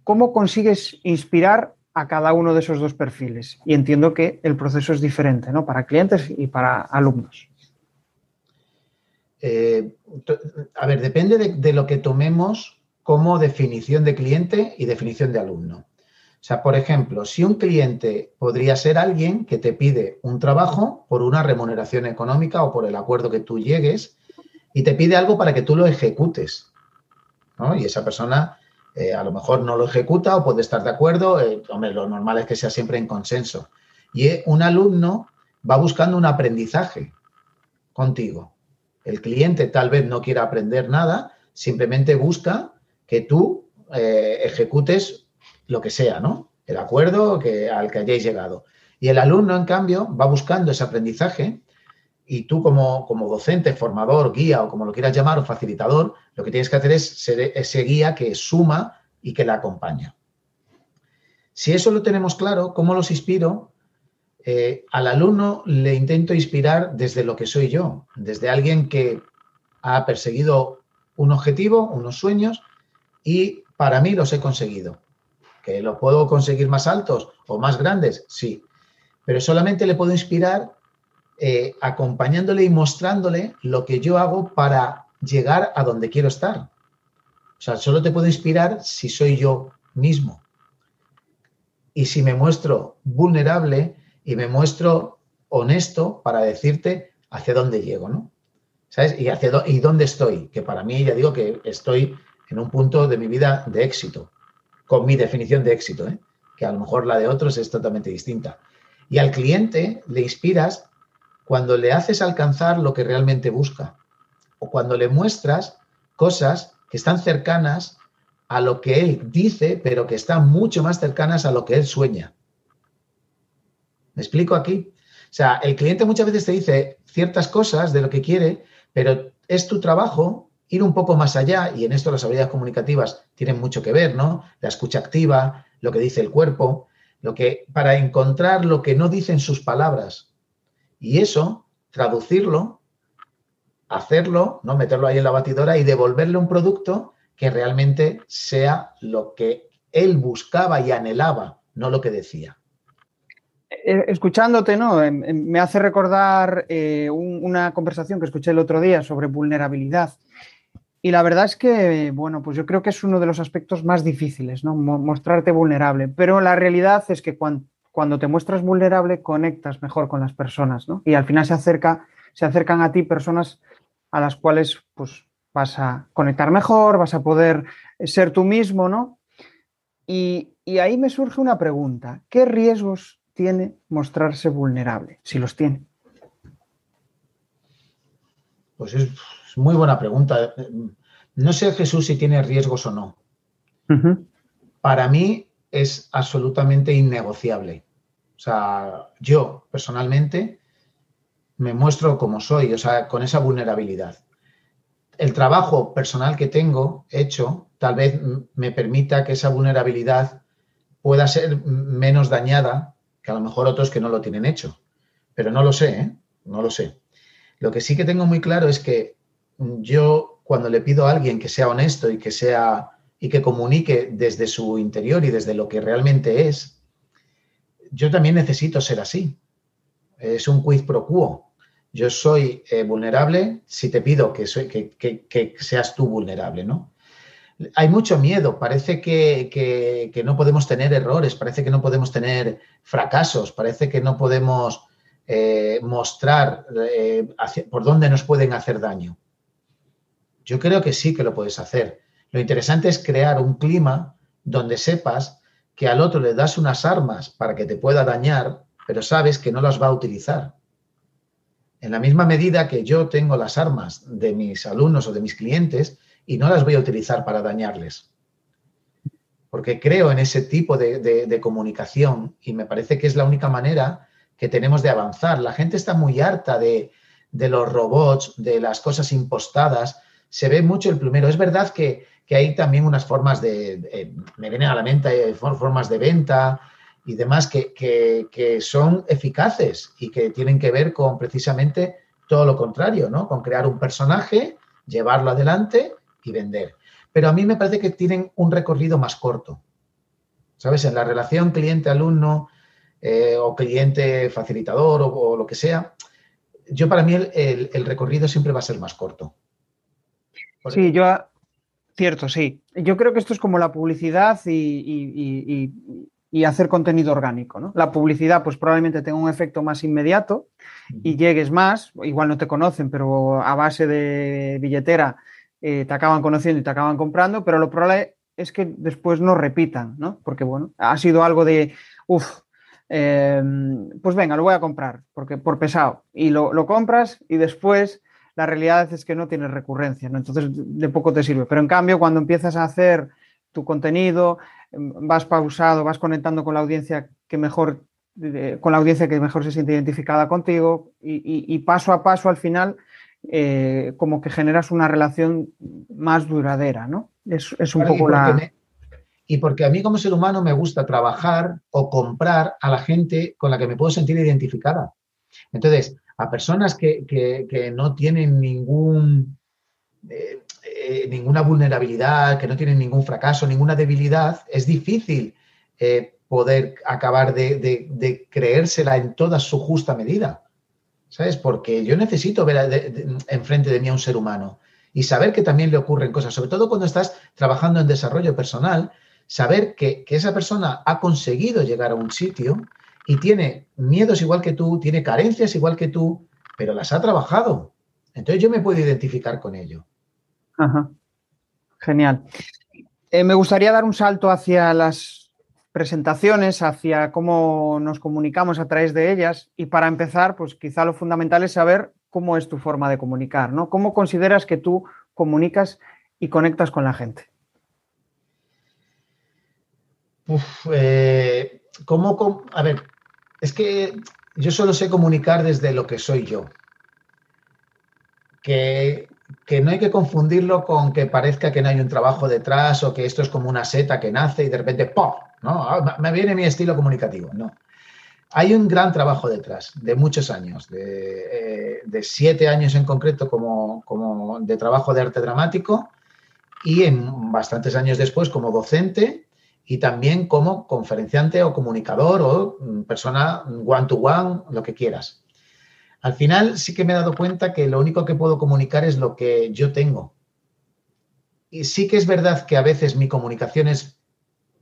¿Cómo consigues inspirar a cada uno de esos dos perfiles? Y entiendo que el proceso es diferente ¿no? para clientes y para alumnos. Eh, a ver, depende de, lo que tomemos como definición de cliente y definición de alumno. Sea, por ejemplo, si un cliente podría ser alguien que te pide un trabajo por una remuneración económica o por el acuerdo que tú llegues y te pide algo para que tú lo ejecutes. Y esa persona eh, a lo mejor no lo ejecuta o puede estar de acuerdo. Eh, hombre, lo normal es que sea siempre en consenso. Y un alumno va buscando un aprendizaje contigo. El cliente tal vez no quiera aprender nada, simplemente busca que tú eh, ejecutes lo que sea, ¿no? El acuerdo que, al que hayáis llegado. Y el alumno, en cambio, va buscando ese aprendizaje y tú como, como, docente, formador, guía o como lo quieras llamar, o facilitador, lo que tienes que hacer es ser ese guía que suma y que la acompaña. Si eso lo tenemos claro, ¿cómo los inspiro? Eh, al alumno le intento inspirar desde lo que soy yo, desde alguien que ha perseguido un objetivo, unos sueños, y para mí los he conseguido. ¿Que lo puedo conseguir más altos o más grandes? Sí. Pero solamente le puedo inspirar eh, acompañándole y mostrándole lo que yo hago para llegar a donde quiero estar. O sea, solo te puedo inspirar si soy yo mismo. Y si me muestro vulnerable y me muestro honesto para decirte hacia dónde llego, ¿no? ¿Sabes? Y, hacia y dónde estoy, que para mí ya digo que estoy en un punto de mi vida de éxito, con mi definición de éxito, ¿eh? que a lo mejor la de otros es totalmente distinta. Y al cliente le inspiras cuando le haces alcanzar lo que realmente busca o cuando le muestras cosas que están cercanas a lo que él dice, pero que están mucho más cercanas a lo que él sueña. ¿Me explico aquí? O sea, el cliente muchas veces te dice ciertas cosas de lo que quiere, pero es tu trabajo ir un poco más allá, y en esto las habilidades comunicativas tienen mucho que ver, ¿no? La escucha activa, lo que dice el cuerpo, lo que, para encontrar lo que no dicen sus palabras. Y eso, traducirlo, hacerlo, ¿no? Meterlo ahí en la batidora y devolverle un producto que realmente sea lo que él buscaba y anhelaba, no lo que decía. Eh, escuchándote, ¿no? Em, em, me hace recordar eh, una conversación que escuché el otro día sobre vulnerabilidad. Y la verdad es que, bueno, pues yo creo que es uno de los aspectos más difíciles, ¿no? Mostrarte vulnerable. Pero la realidad es que cuando, te muestras vulnerable, conectas mejor con las personas, ¿no? Y al final se, acerca, se acercan a ti personas a las cuales, pues, vas a conectar mejor, vas a poder ser tú mismo, ¿no? Y, y ahí me surge una pregunta. ¿Qué riesgos tiene mostrarse vulnerable, si los tiene? Pues es muy buena pregunta. No sé, Jesús, si tiene riesgos o no. Para mí es absolutamente innegociable. O sea, yo personalmente me muestro como soy, o sea, con esa vulnerabilidad. El trabajo personal que tengo hecho tal vez me permita que esa vulnerabilidad pueda ser menos dañada que a lo mejor otros que no lo tienen hecho. Pero no lo sé, ¿eh? no lo sé. Lo que sí que tengo muy claro es que yo cuando le pido a alguien que sea honesto y que sea y que comunique desde su interior y desde lo que realmente es, yo también necesito ser así. Es un quid pro quo. Yo soy eh, vulnerable si te pido que seas tú vulnerable, ¿no? hay mucho miedo, parece que, no podemos tener errores, parece que no podemos tener fracasos, parece que no podemos eh, mostrar eh, por dónde nos pueden hacer daño. Yo creo que sí que lo puedes hacer. Lo interesante es crear un clima donde sepas que al otro le das unas armas para que te pueda dañar, pero sabes que no las va a utilizar. En la misma medida que yo tengo las armas de mis alumnos o de mis clientes, y no las voy a utilizar para dañarles. Porque creo en ese tipo de, comunicación y me parece que es la única manera que tenemos de avanzar. La gente está muy harta de, los robots, de las cosas impostadas. Se ve mucho el plumero. Es verdad que, hay también unas formas de, me vienen a la mente formas de venta y demás que, que, son eficaces y que tienen que ver con precisamente todo lo contrario, ¿no? Con crear un personaje, llevarlo adelante y vender. Pero a mí me parece que tienen un recorrido más corto. ¿Sabes? En la relación cliente-alumno eh, o cliente-facilitador o, lo que sea, yo para mí el, recorrido siempre va a ser más corto. sí, yo, cierto, sí. Yo creo que esto es como la publicidad y, y hacer contenido orgánico. ¿no? La publicidad, pues probablemente tenga un efecto más inmediato y llegues más, igual no te conocen, pero a base de billetera eh, te acaban conociendo y te acaban comprando, pero lo probable es que después no repitan, ¿no? Porque, bueno, ha sido algo de, uff, em, pues venga, lo voy a comprar, porque por pesado. Y lo, lo, compras y después la realidad es que no tienes recurrencia, ¿no? Entonces de poco te sirve. Pero en cambio, cuando empiezas a hacer tu contenido, em, vas pausado, vas conectando con la audiencia que mejor, con la audiencia que mejor se siente identificada contigo y, paso a paso al final eh, como que generas una relación más duradera, ¿no? Es, un poco la... y porque a mí como ser humano me gusta trabajar o comprar a la gente con la que me puedo sentir identificada. Entonces, a personas que, no tienen ningún... Eh, eh, ninguna vulnerabilidad, que no tienen ningún fracaso, ninguna debilidad, es difícil eh, poder acabar de, creérsela en toda su justa medida. ¿Sabes? Porque yo necesito ver enfrente de mí a un ser humano y saber que también le ocurren cosas, sobre todo cuando estás trabajando en desarrollo personal, saber que, que esa persona ha conseguido llegar a un sitio y tiene miedos igual que tú, tiene carencias igual que tú, pero las ha trabajado. Entonces yo me puedo identificar con ello. Ajá. Genial. Eh, me gustaría dar un salto hacia las presentaciones, hacia cómo nos comunicamos a través de ellas y para empezar, pues quizá lo fundamental es saber cómo es tu forma de comunicar, ¿no? ¿Cómo consideras que tú comunicas y conectas con la gente? Eh, ¿cómo, a ver, es que yo solo sé comunicar desde lo que soy yo. Que que no hay que confundirlo con que parezca que no hay un trabajo detrás o que esto es como una seta que nace y de repente ¡pop! ¿no? Ah, me viene mi estilo comunicativo. No. Hay un gran trabajo detrás, de muchos años, de, eh, siete años en concreto como, como, de trabajo de arte dramático y en bastantes años después como docente y también como conferenciante o comunicador o mm, persona one to -one, lo que quieras. Al final sí que me he dado cuenta que lo único que puedo comunicar es lo que yo tengo. Y sí que es verdad que a veces mi comunicación es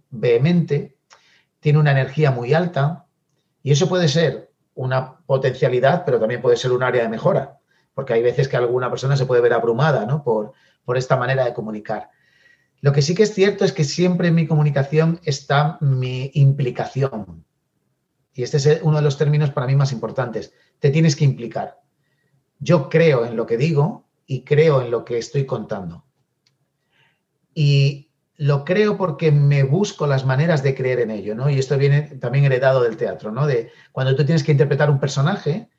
vehemente, tiene una energía muy alta y eso puede ser una potencialidad, pero también puede ser un área de mejora, porque hay veces que alguna persona se puede ver abrumada ¿no? por, por esta manera de comunicar. Lo que sí que es cierto es que siempre en mi comunicación está mi implicación. Y este es uno de los términos para mí más importantes te tienes que implicar. Yo creo en lo que digo y creo en lo que estoy contando. Y lo creo porque me busco las maneras de creer en ello, ¿no? Y esto viene también heredado del teatro, ¿no? De cuando tú tienes que interpretar un personaje,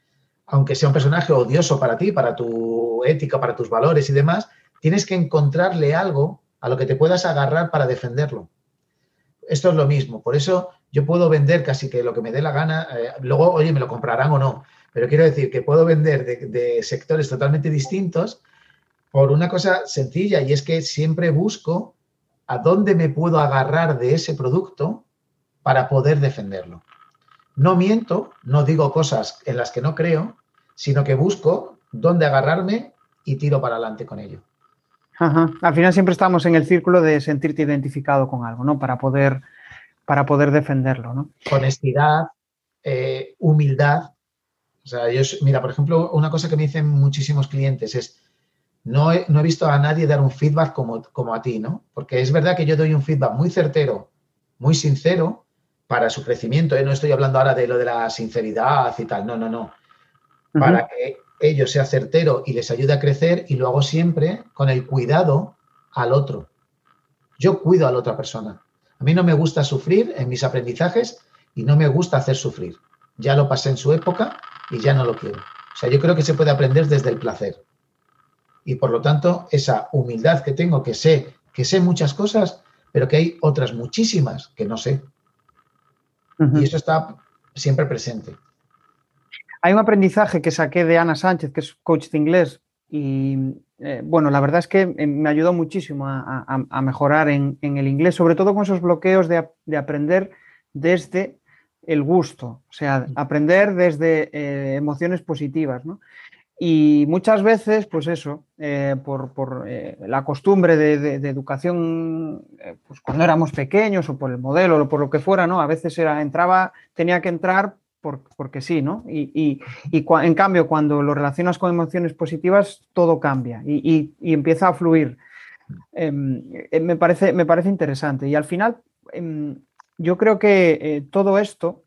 aunque sea un personaje odioso para ti, para tu ética, para tus valores y demás, tienes que encontrarle algo a lo que te puedas agarrar para defenderlo. Esto es lo mismo, por eso yo puedo vender casi que lo que me dé la gana, eh, luego, oye, me lo comprarán o no, pero quiero decir que puedo vender de, sectores totalmente distintos por una cosa sencilla y es que siempre busco a dónde me puedo agarrar de ese producto para poder defenderlo. No miento, no digo cosas en las que no creo, sino que busco dónde agarrarme y tiro para adelante con ello. Al final siempre estamos en el círculo de sentirte identificado con algo, ¿no? Para poder, para poder defenderlo, ¿no? Honestidad, eh, humildad, o sea, yo, mira, por ejemplo, una cosa que me dicen muchísimos clientes es, no he, no he visto a nadie dar un feedback como, como a ti, ¿no? Porque es verdad que yo doy un feedback muy certero, muy sincero para su crecimiento. ¿eh? No estoy hablando ahora de lo de la sinceridad y tal, no, no, no. Para que ellos sea certero y les ayude a crecer y lo hago siempre con el cuidado al otro. Yo cuido a la otra persona. A mí no me gusta sufrir en mis aprendizajes y no me gusta hacer sufrir. Ya lo pasé en su época y ya no lo quiero. O sea, yo creo que se puede aprender desde el placer. Y por lo tanto, esa humildad que tengo, que sé, que sé muchas cosas, pero que hay otras muchísimas que no sé. Y eso está siempre presente. Hay un aprendizaje que saqué de Ana Sánchez, que es coach de inglés, y eh, bueno, la verdad es que eh, me ayudó muchísimo a, mejorar en, el inglés, sobre todo con esos bloqueos de, de aprender desde el gusto, o sea, aprender desde eh, emociones positivas, ¿no? Y muchas veces, pues eso, eh, por, eh, la costumbre de, educación, pues cuando éramos pequeños o por el modelo o por lo que fuera, ¿no? A veces era, entraba, tenía que entrar porque sí, ¿no? Y, en cambio, cuando lo relacionas con emociones positivas, todo cambia y, empieza a fluir. Em, me, parece, me parece interesante. Y al final, em, yo creo que eh, todo esto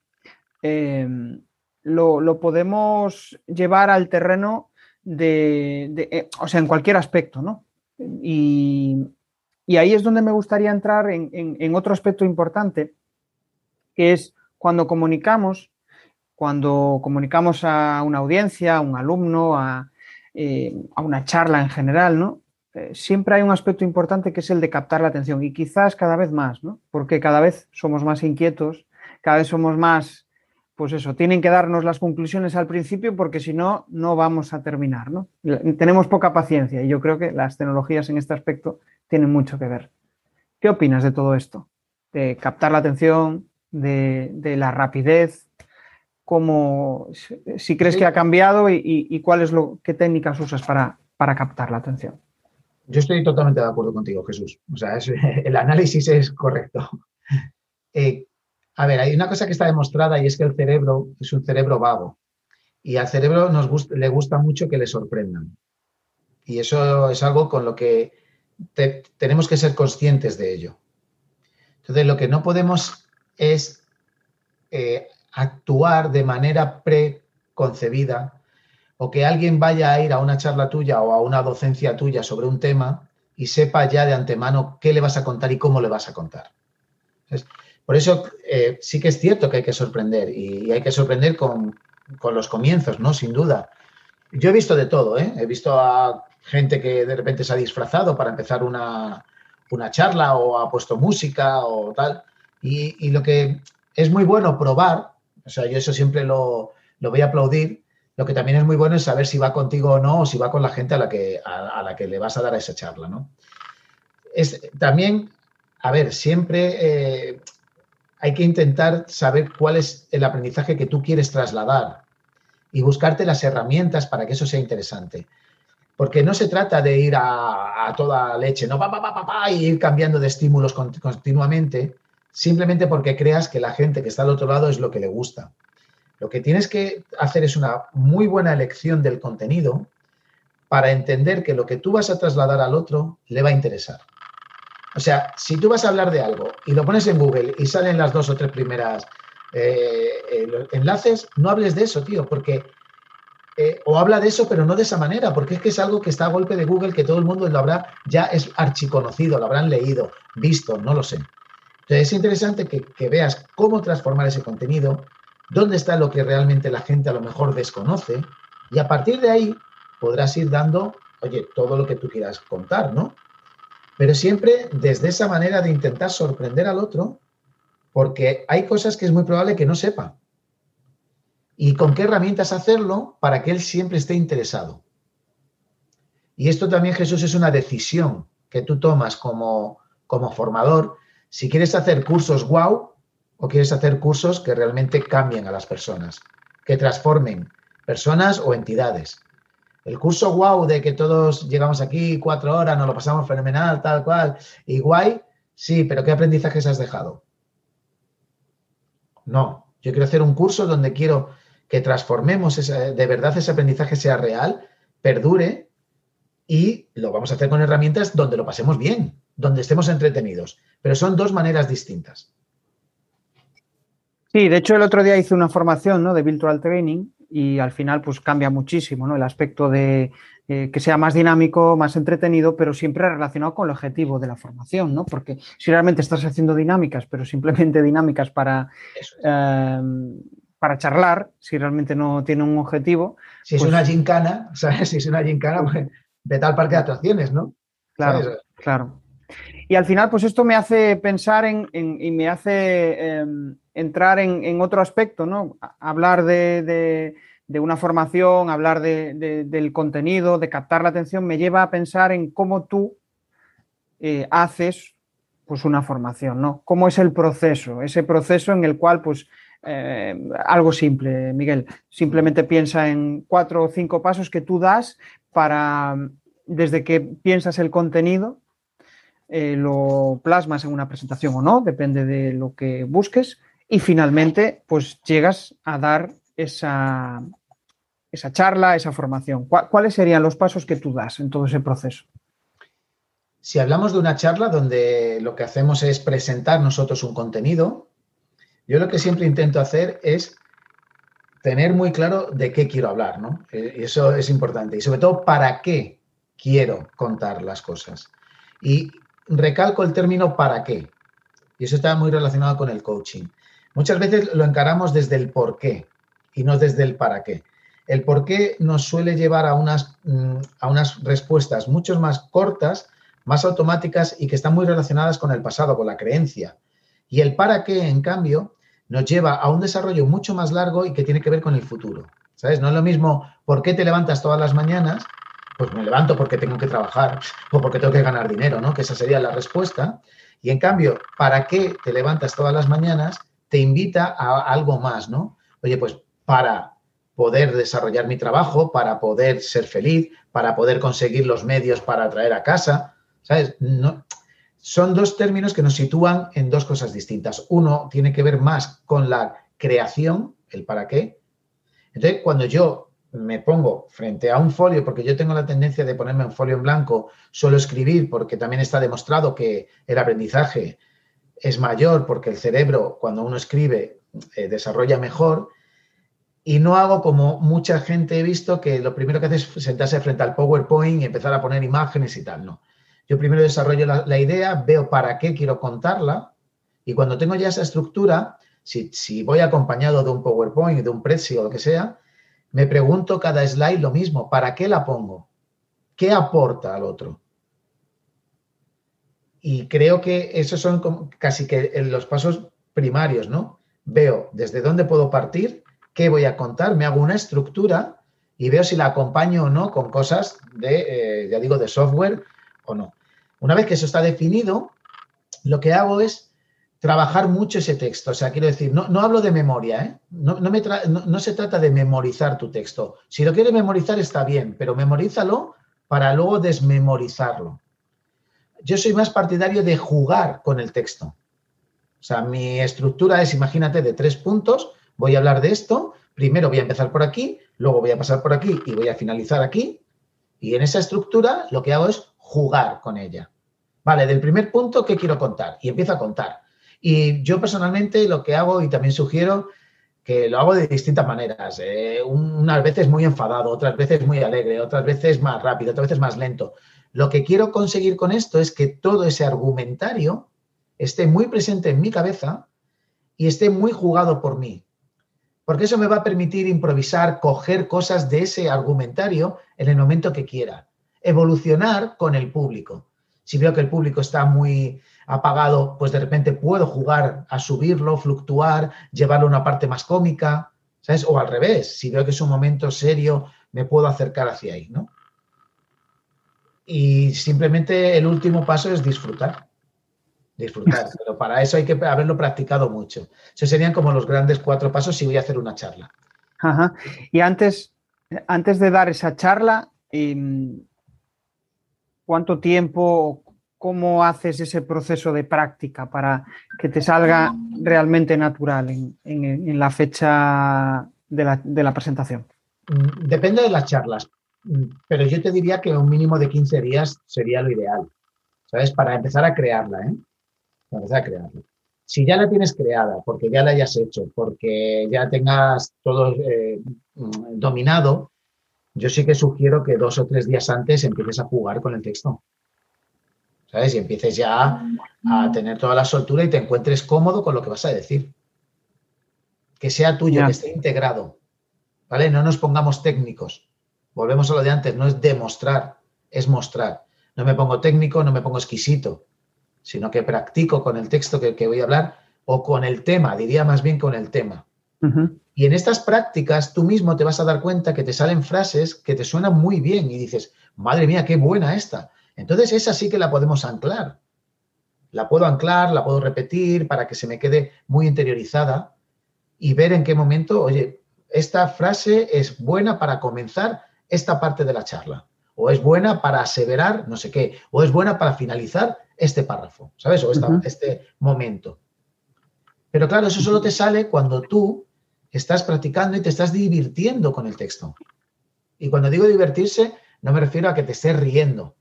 em, lo, podemos llevar al terreno de, eh, o sea, en cualquier aspecto, ¿no? Y, ahí es donde me gustaría entrar en, otro aspecto importante, que es cuando comunicamos, cuando comunicamos a una audiencia, a un alumno, a, eh, una charla en general, ¿no? Eh, siempre hay un aspecto importante que es el de captar la atención y quizás cada vez más, ¿no? Porque cada vez somos más inquietos, cada vez somos más, pues eso, tienen que darnos las conclusiones al principio porque si no, no vamos a terminar, ¿no? Tenemos poca paciencia y yo creo que las tecnologías en este aspecto tienen mucho que ver. ¿Qué opinas de todo esto? De captar la atención, de, la rapidez, cómo, si crees que ha cambiado y, cuáles lo, qué técnicas usas para, para captar la atención. Yo estoy totalmente de acuerdo contigo, Jesús. O sea, el análisis es correcto. Eh, a ver, hay una cosa que está demostrada y es que el cerebro es un cerebro vago. Y al cerebro nos le gusta mucho que le sorprendan. Y eso es algo con lo que tenemos que ser conscientes de ello. Entonces, lo que no podemos es eh, actuar de manera preconcebida o que alguien vaya a ir a una charla tuya o a una docencia tuya sobre un tema y sepa ya de antemano qué le vas a contar y cómo le vas a contar. por eso eh, sí que es cierto que hay que sorprender y, hay que sorprender con, los comienzos, ¿no? Sin duda. Yo he visto de todo, ¿eh? He visto a gente que de repente se ha disfrazado para empezar una, charla o ha puesto música o tal. Y, lo que es muy bueno probar, o sea, yo eso siempre lo, lo voy a aplaudir, lo que también es muy bueno es saber si va contigo o no, o si va con la gente a la que, a, la que le vas a dar esa charla, ¿no? Es, también, a ver, siempre eh, hay que intentar saber cuál es el aprendizaje que tú quieres trasladar y buscarte las herramientas para que eso sea interesante. Porque no se trata de ir a, toda leche, no pa, pa, pa, y ir cambiando de estímulos continuamente, simplemente porque creas que la gente que está al otro lado es lo que le gusta. Lo que tienes que hacer es una muy buena elección del contenido para entender que lo que tú vas a trasladar al otro le va a interesar. O sea, si tú vas a hablar de algo y lo pones en Google y salen las dos o tres primeras eh, eh, enlaces, no hables de eso, tío, porque... Eh, o habla de eso, pero no de esa manera, porque es que es algo que está a golpe de Google, que todo el mundo lo habrá, ya es archiconocido, lo habrán leído, visto, no lo sé. Entonces es interesante que veas cómo transformar ese contenido dónde está lo que realmente la gente a lo mejor desconoce y a partir de ahí podrás ir dando, oye, todo lo que tú quieras contar, ¿no? Pero siempre desde esa manera de intentar sorprender al otro, porque hay cosas que es muy probable que no sepa. ¿Y con qué herramientas hacerlo para que él siempre esté interesado? Y esto también, Jesús, es una decisión que tú tomas como, como formador. Si quieres hacer cursos wow, o quieres hacer cursos que realmente cambien a las personas, que transformen personas o entidades. El curso wow de que todos llegamos aquí cuatro horas, nos lo pasamos fenomenal, tal cual, y sí, pero ¿qué aprendizajes has dejado? No, yo quiero hacer un curso donde quiero que transformemos de verdad ese aprendizaje sea real, perdure y lo vamos a hacer con herramientas donde lo pasemos bien, donde estemos entretenidos. Pero son dos maneras distintas. Sí, de hecho el otro día hice una formación ¿no? de Virtual Training y al final pues cambia muchísimo ¿no? el aspecto de eh, que sea más dinámico, más entretenido, pero siempre relacionado con el objetivo de la formación, ¿no? Porque si realmente estás haciendo dinámicas, pero simplemente dinámicas para, em, para charlar, si realmente no tiene un objetivo. Si es pues una gincana, ¿sabes? Si es una gincana, pues vete al parque de atracciones, ¿no? Claro, claro. Y al final, pues esto me hace pensar en, y me hace em, entrar en, otro aspecto, ¿no? Hablar de, una formación, hablar del contenido, de captar la atención, me lleva a pensar en cómo tú eh, haces pues una formación, ¿no? ¿Cómo es el proceso? Ese proceso en el cual, pues, eh, algo simple, Miguel, simplemente piensa en cuatro o cinco pasos que tú das para, desde que piensas el contenido, eh, lo plasmas en una presentación o no, depende de lo que busques, y finalmente pues llegas a dar esa, esa charla, esa formación. ¿Cuáles serían los pasos que tú das en todo ese proceso? Si hablamos de una charla donde lo que hacemos es presentar nosotros un contenido, yo lo que siempre intento hacer es tener muy claro de qué quiero hablar, ¿no? Eh, eso es importante. Y sobre todo, ¿para qué quiero contar las cosas? Y recalco el término ¿para qué? Y eso está muy relacionado con el coaching. Muchas veces lo encaramos desde el por qué y no desde el para qué. El por qué nos suele llevar a unas, mm, a unas respuestas mucho más cortas, más automáticas y que están muy relacionadas con el pasado, con la creencia. Y el para qué, en cambio, nos lleva a un desarrollo mucho más largo y que tiene que ver con el futuro. ¿Sabes? No es lo mismo por qué te levantas todas las mañanas, pues me levanto porque tengo que trabajar o porque tengo que ganar dinero, ¿no? Que esa sería la respuesta. Y en cambio, ¿para qué te levantas todas las mañanas? Te invita a algo más, ¿no? Oye, pues para poder desarrollar mi trabajo, para poder ser feliz, para poder conseguir los medios para traer a casa, ¿sabes? No, son dos términos que nos sitúan en dos cosas distintas. Uno tiene que ver más con la creación, el para qué. Entonces, cuando yo me pongo frente a un folio, porque yo tengo la tendencia de ponerme un folio en blanco, solo escribir, porque también está demostrado que el aprendizaje es mayor, porque el cerebro, cuando uno escribe, eh, desarrolla mejor. Y no hago como mucha gente he visto que lo primero que hace es sentarse frente al PowerPoint y empezar a poner imágenes y tal. No. Yo primero desarrollo la, idea, veo para qué quiero contarla y cuando tengo ya esa estructura, si, voy acompañado de un PowerPoint, de un Prezi o lo que sea, me pregunto cada slide lo mismo, ¿para qué la pongo? ¿Qué aporta al otro? Y creo que esos son casi que los pasos primarios, ¿no? Veo desde dónde puedo partir, qué voy a contar, me hago una estructura y veo si la acompaño o no con cosas de, eh, ya digo, de software o no. Una vez que eso está definido, lo que hago es trabajar mucho ese texto. O sea, quiero decir, no, hablo de memoria, ¿eh? no, no, se trata de memorizar tu texto. Si lo quieres memorizar está bien, pero memorízalo para luego desmemorizarlo. Yo soy más partidario de jugar con el texto. O sea, mi estructura es, imagínate, de tres puntos. Voy a hablar de esto. Primero voy a empezar por aquí, luego voy a pasar por aquí y voy a finalizar aquí. Y en esa estructura lo que hago es jugar con ella. Vale, del primer punto, ¿qué quiero contar? Y empiezo a contar. Y yo personalmente lo que hago, y también sugiero, que lo hago de distintas maneras. Eh, unas veces muy enfadado, otras veces muy alegre, otras veces más rápido, otras veces más lento. Lo que quiero conseguir con esto es que todo ese argumentario esté muy presente en mi cabeza y esté muy jugado por mí. Porque eso me va a permitir improvisar, coger cosas de ese argumentario en el momento que quiera evolucionar con el público. Si veo que el público está muy apagado, pues de repente puedo jugar a subirlo, fluctuar, llevarlo a una parte más cómica, ¿sabes? O al revés, si veo que es un momento serio, me puedo acercar hacia ahí, ¿no? Y simplemente el último paso es disfrutar. Disfrutar, pero para eso hay que haberlo practicado mucho. Esos serían como los grandes cuatro pasos si voy a hacer una charla. Ajá. Y antes, antes de dar esa charla, em, ¿Cuánto tiempo, cómo haces ese proceso de práctica para que te salga realmente natural en, la fecha de la, presentación? Mm, depende de las charlas, mm, pero yo te diría que un mínimo de 15 días sería lo ideal, ¿sabes? Para empezar a crearla, ¿eh? Para empezar a crearla. Si ya la tienes creada, porque ya la hayas hecho, porque ya tengas todo eh, mm, dominado, yo sí que sugiero que dos o tres días antes empieces a jugar con el texto. ¿Sabes? Y empieces ya a tener toda la soltura y te encuentres cómodo con lo que vas a decir. Que sea tuyo, que esté integrado. ¿Vale? No nos pongamos técnicos. Volvemos a lo de antes, no es demostrar, es mostrar. No me pongo técnico, no me pongo exquisito, sino que practico con el texto que, que voy a hablar o con el tema, diría más bien con el tema. Y en estas prácticas tú mismo te vas a dar cuenta que te salen frases que te suenan muy bien y dices, madre mía, qué buena esta. Entonces esa sí que la podemos anclar. La puedo anclar, la puedo repetir para que se me quede muy interiorizada y ver en qué momento, oye, esta frase es buena para comenzar esta parte de la charla, o es buena para aseverar no sé qué, o es buena para finalizar este párrafo, ¿sabes? O este momento. Pero claro, eso solo te sale cuando tú estás practicando y te estás divirtiendo con el texto. Y cuando digo divertirse, no me refiero a que te estés riendo.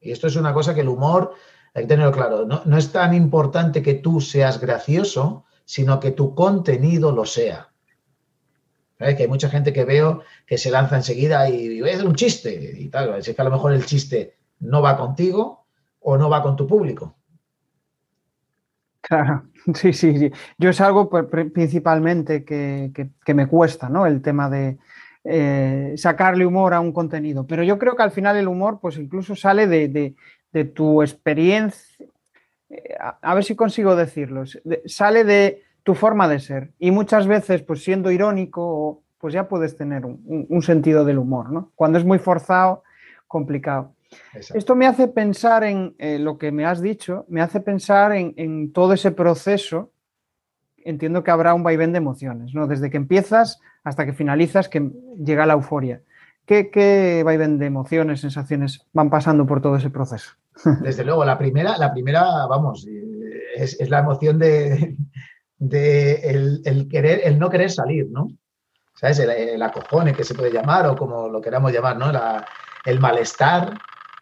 Y esto es una cosa que el humor, hay que tenerlo claro, no, es tan importante que tú seas gracioso, sino que tu contenido lo sea. Que hay mucha gente que veo que se lanza enseguida y voy un chiste y tal. Es que a lo mejor el chiste no va contigo o no va con tu público. Claro, sí, sí, sí. Yo es algo pues, principalmente que, me cuesta, ¿no? El tema de eh, sacarle humor a un contenido. Pero yo creo que al final el humor, pues incluso sale de, tu experiencia. Eh, a, ver si consigo decirlo. sale de tu forma de ser. Y muchas veces, pues siendo irónico, pues ya puedes tener un, sentido del humor, ¿no? Cuando es muy forzado, complicado. Esto me hace pensar en eh, lo que me has dicho, me hace pensar en, todo ese proceso. Entiendo que habrá un vaivén de emociones, ¿no? Desde que empiezas hasta que finalizas, que llega la euforia. ¿Qué, qué vaivén de emociones, sensaciones van pasando por todo ese proceso? Desde luego, la primera, la primera, vamos, es la emoción de, de el, querer, el no querer salir, ¿no? ¿Sabes? El, acojone que se puede llamar o como lo queramos llamar, ¿no? el malestar,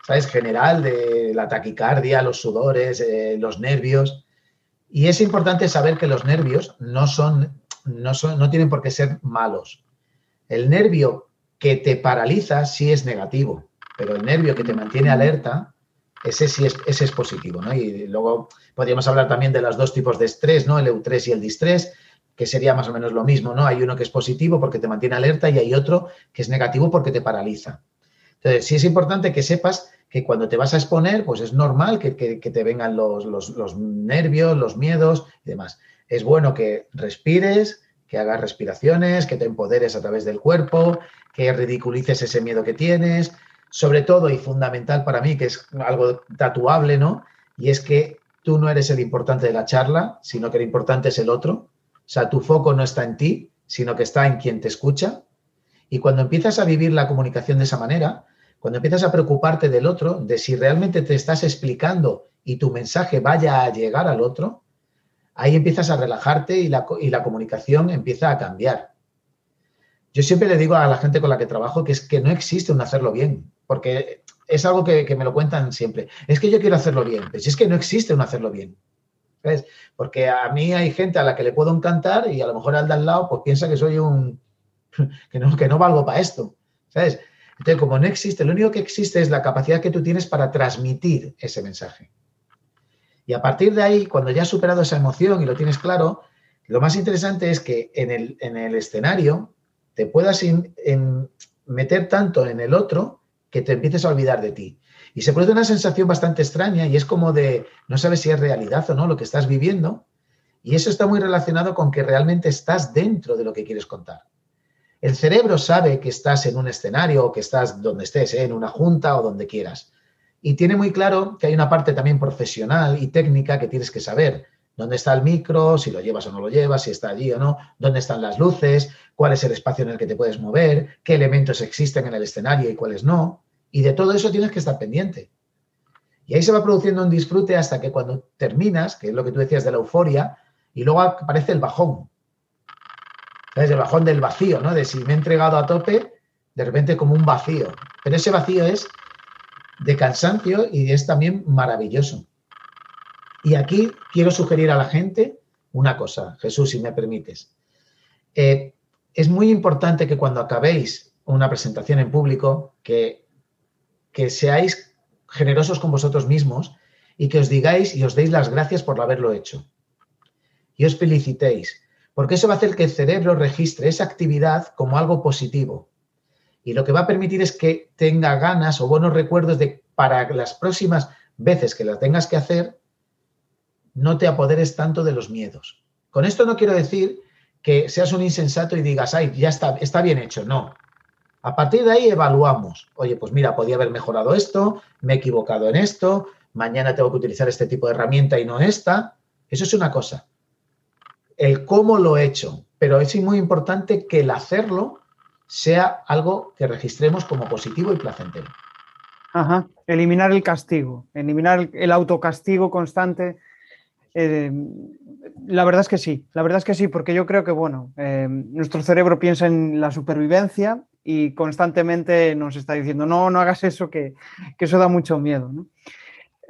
¿sabes? General de la taquicardia, los sudores, eh, los nervios. Y es importante saber que los nervios no son, no son, no tienen por qué ser malos. El nervio que te paraliza sí es negativo, pero el nervio que te mantiene alerta ese sí es, ese es positivo, ¿no? Y luego podríamos hablar también de los dos tipos de estrés, ¿no? El eustrés y el distrés, que sería más o menos lo mismo, ¿no? Hay uno que es positivo porque te mantiene alerta y hay otro que es negativo porque te paraliza. Entonces, sí es importante que sepas que cuando te vas a exponer, pues es normal que, te vengan los, los, nervios, los miedos y demás. Es bueno que respires, que hagas respiraciones, que te empoderes a través del cuerpo, que ridiculices ese miedo que tienes, sobre todo y fundamental para mí, que es algo tatuable, ¿no? Y es que tú no eres el importante de la charla, sino que el importante es el otro. O sea, tu foco no está en ti, sino que está en quien te escucha. Y cuando empiezas a vivir la comunicación de esa manera, cuando empiezas a preocuparte del otro, de si realmente te estás explicando y tu mensaje vaya a llegar al otro, ahí empiezas a relajarte y la, y la comunicación empieza a cambiar. Yo siempre le digo a la gente con la que trabajo que es que no existe un hacerlo bien porque es algo que, me lo cuentan siempre. Es que yo quiero hacerlo bien, pero si es que no existe un hacerlo bien. ¿Ves? Porque a mí hay gente a la que le puedo encantar y a lo mejor al de al lado pues piensa que soy un... que no, que no valgo para esto. ¿Sabes? Entonces, como no existe, lo único que existe es la capacidad que tú tienes para transmitir ese mensaje. Y a partir de ahí, cuando ya has superado esa emoción y lo tienes claro, lo más interesante es que en el, escenario te puedas meter tanto en el otro que te empieces a olvidar de ti. Y se produce una sensación bastante extraña y es como de no sabes si es realidad o no lo que estás viviendo. Y eso está muy relacionado con que realmente estás dentro de lo que quieres contar. El cerebro sabe que estás en un escenario o que estás donde estés, ¿eh? en una junta o donde quieras. Y tiene muy claro que hay una parte también profesional y técnica que tienes que saber. ¿Dónde está el micro? Si lo llevas o no lo llevas, si está allí o no, dónde están las luces, cuál es el espacio en el que te puedes mover, qué elementos existen en el escenario y cuáles no. Y de todo eso tienes que estar pendiente. Y ahí se va produciendo un disfrute hasta que cuando terminas, que es lo que tú decías de la euforia, y luego aparece el bajón. ¿Sabes? El bajón del vacío, ¿no? De si me he entregado a tope, de repente como un vacío. Pero ese vacío es de cansancio y es también maravilloso. Y aquí quiero sugerir a la gente una cosa, Jesús, si me permites. Eh, es muy importante que cuando acabéis una presentación en público, que, que seáis generosos con vosotros mismos y que os digáis y os deis las gracias por haberlo hecho. Y os felicitéis, porque eso va a hacer que el cerebro registre esa actividad como algo positivo. Y lo que va a permitir es que tenga ganas o buenos recuerdos de para las próximas veces que la tengas que hacer, no te apoderes tanto de los miedos. Con esto no quiero decir que seas un insensato y digas, ay, ya está, está bien hecho. No. A partir de ahí evaluamos. Oye, pues mira, podía haber mejorado esto, me he equivocado en esto, mañana tengo que utilizar este tipo de herramienta y no esta. Eso es una cosa. El cómo lo he hecho. Pero es muy importante que el hacerlo sea algo que registremos como positivo y placentero. Ajá. Eliminar el castigo, eliminar el autocastigo constante eh, la verdad es que sí, la verdad es que sí, porque yo creo que, bueno, eh, nuestro cerebro piensa en la supervivencia y constantemente nos está diciendo, no, no hagas eso, que, eso da mucho miedo.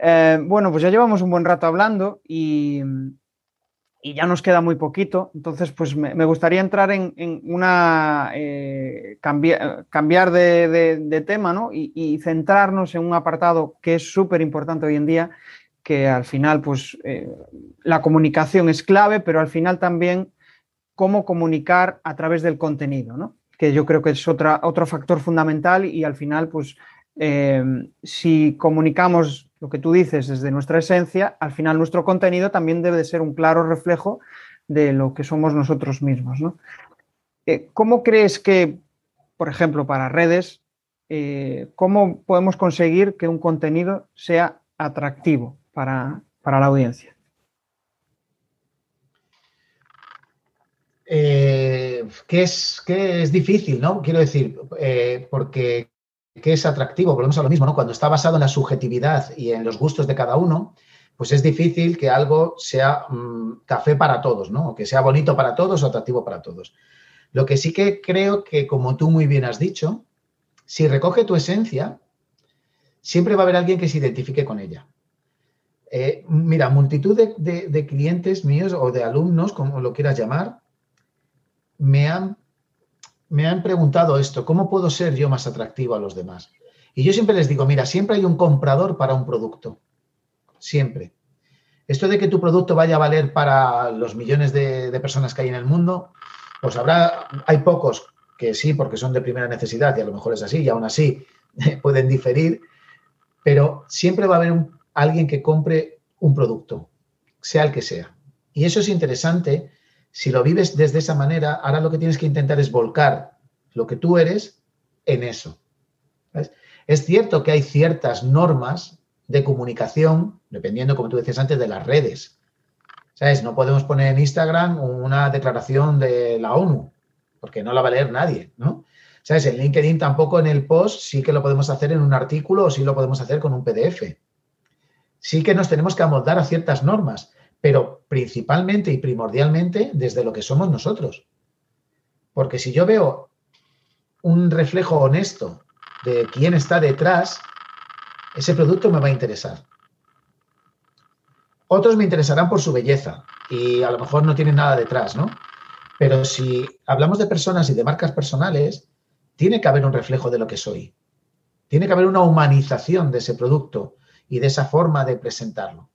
Eh, bueno, pues ya llevamos un buen rato hablando y y ya nos queda muy poquito. Entonces, pues me, gustaría entrar en, una eh, cambiar de, tema ¿no? y, centrarnos en un apartado que es súper importante hoy en día, que al final, pues eh, la comunicación es clave, pero al final también cómo comunicar a través del contenido, ¿no? que yo creo que es otra, otro factor fundamental y al final, pues eh, si comunicamos lo que tú dices desde nuestra esencia, al final nuestro contenido también debe de ser un claro reflejo de lo que somos nosotros mismos. Eh, ¿Cómo crees que, por ejemplo, para redes, eh, cómo podemos conseguir que un contenido sea atractivo para, la audiencia? que, es, que es difícil, ¿no? Quiero decir, porque que es atractivo, volvemos a lo mismo, ¿no? Cuando está basado en la subjetividad y en los gustos de cada uno, pues es difícil que algo sea mm, café para todos, ¿no? Que sea bonito para todos o atractivo para todos. Lo que sí que creo que, como tú muy bien has dicho, si recoge tu esencia, siempre va a haber alguien que se identifique con ella. Eh, mira, multitud de, de clientes míos o de alumnos, como lo quieras llamar, me han me han preguntado esto, ¿cómo puedo ser yo más atractivo a los demás? Y yo siempre les digo, mira, siempre hay un comprador para un producto, siempre. Esto de que tu producto vaya a valer para los millones de, personas que hay en el mundo, pues habrá, hay pocos que sí, porque son de primera necesidad y a lo mejor es así, y aún así pueden diferir, pero siempre va a haber alguien que compre un producto, sea el que sea. Y eso es interesante si lo vives desde esa manera, ahora lo que tienes que intentar es volcar lo que tú eres en eso. Es cierto que hay ciertas normas de comunicación, dependiendo, como tú decías antes, de las redes. ¿Sabes? No podemos poner en Instagram una declaración de la ONU, porque no la va a leer nadie, ¿no? ¿Sabes? En LinkedIn tampoco en el post sí que lo podemos hacer en un artículo o sí lo podemos hacer con un PDF. Sí que nos tenemos que amoldar a ciertas normas, pero principalmente y primordialmente desde lo que somos nosotros. Porque si yo veo un reflejo honesto de quién está detrás, ese producto me va a interesar. Otros me interesarán por su belleza y a lo mejor no tienen nada detrás, ¿no? Pero si hablamos de personas y de marcas personales, tiene que haber un reflejo de lo que soy. Tiene que haber una humanización de ese producto y de esa forma de presentarlo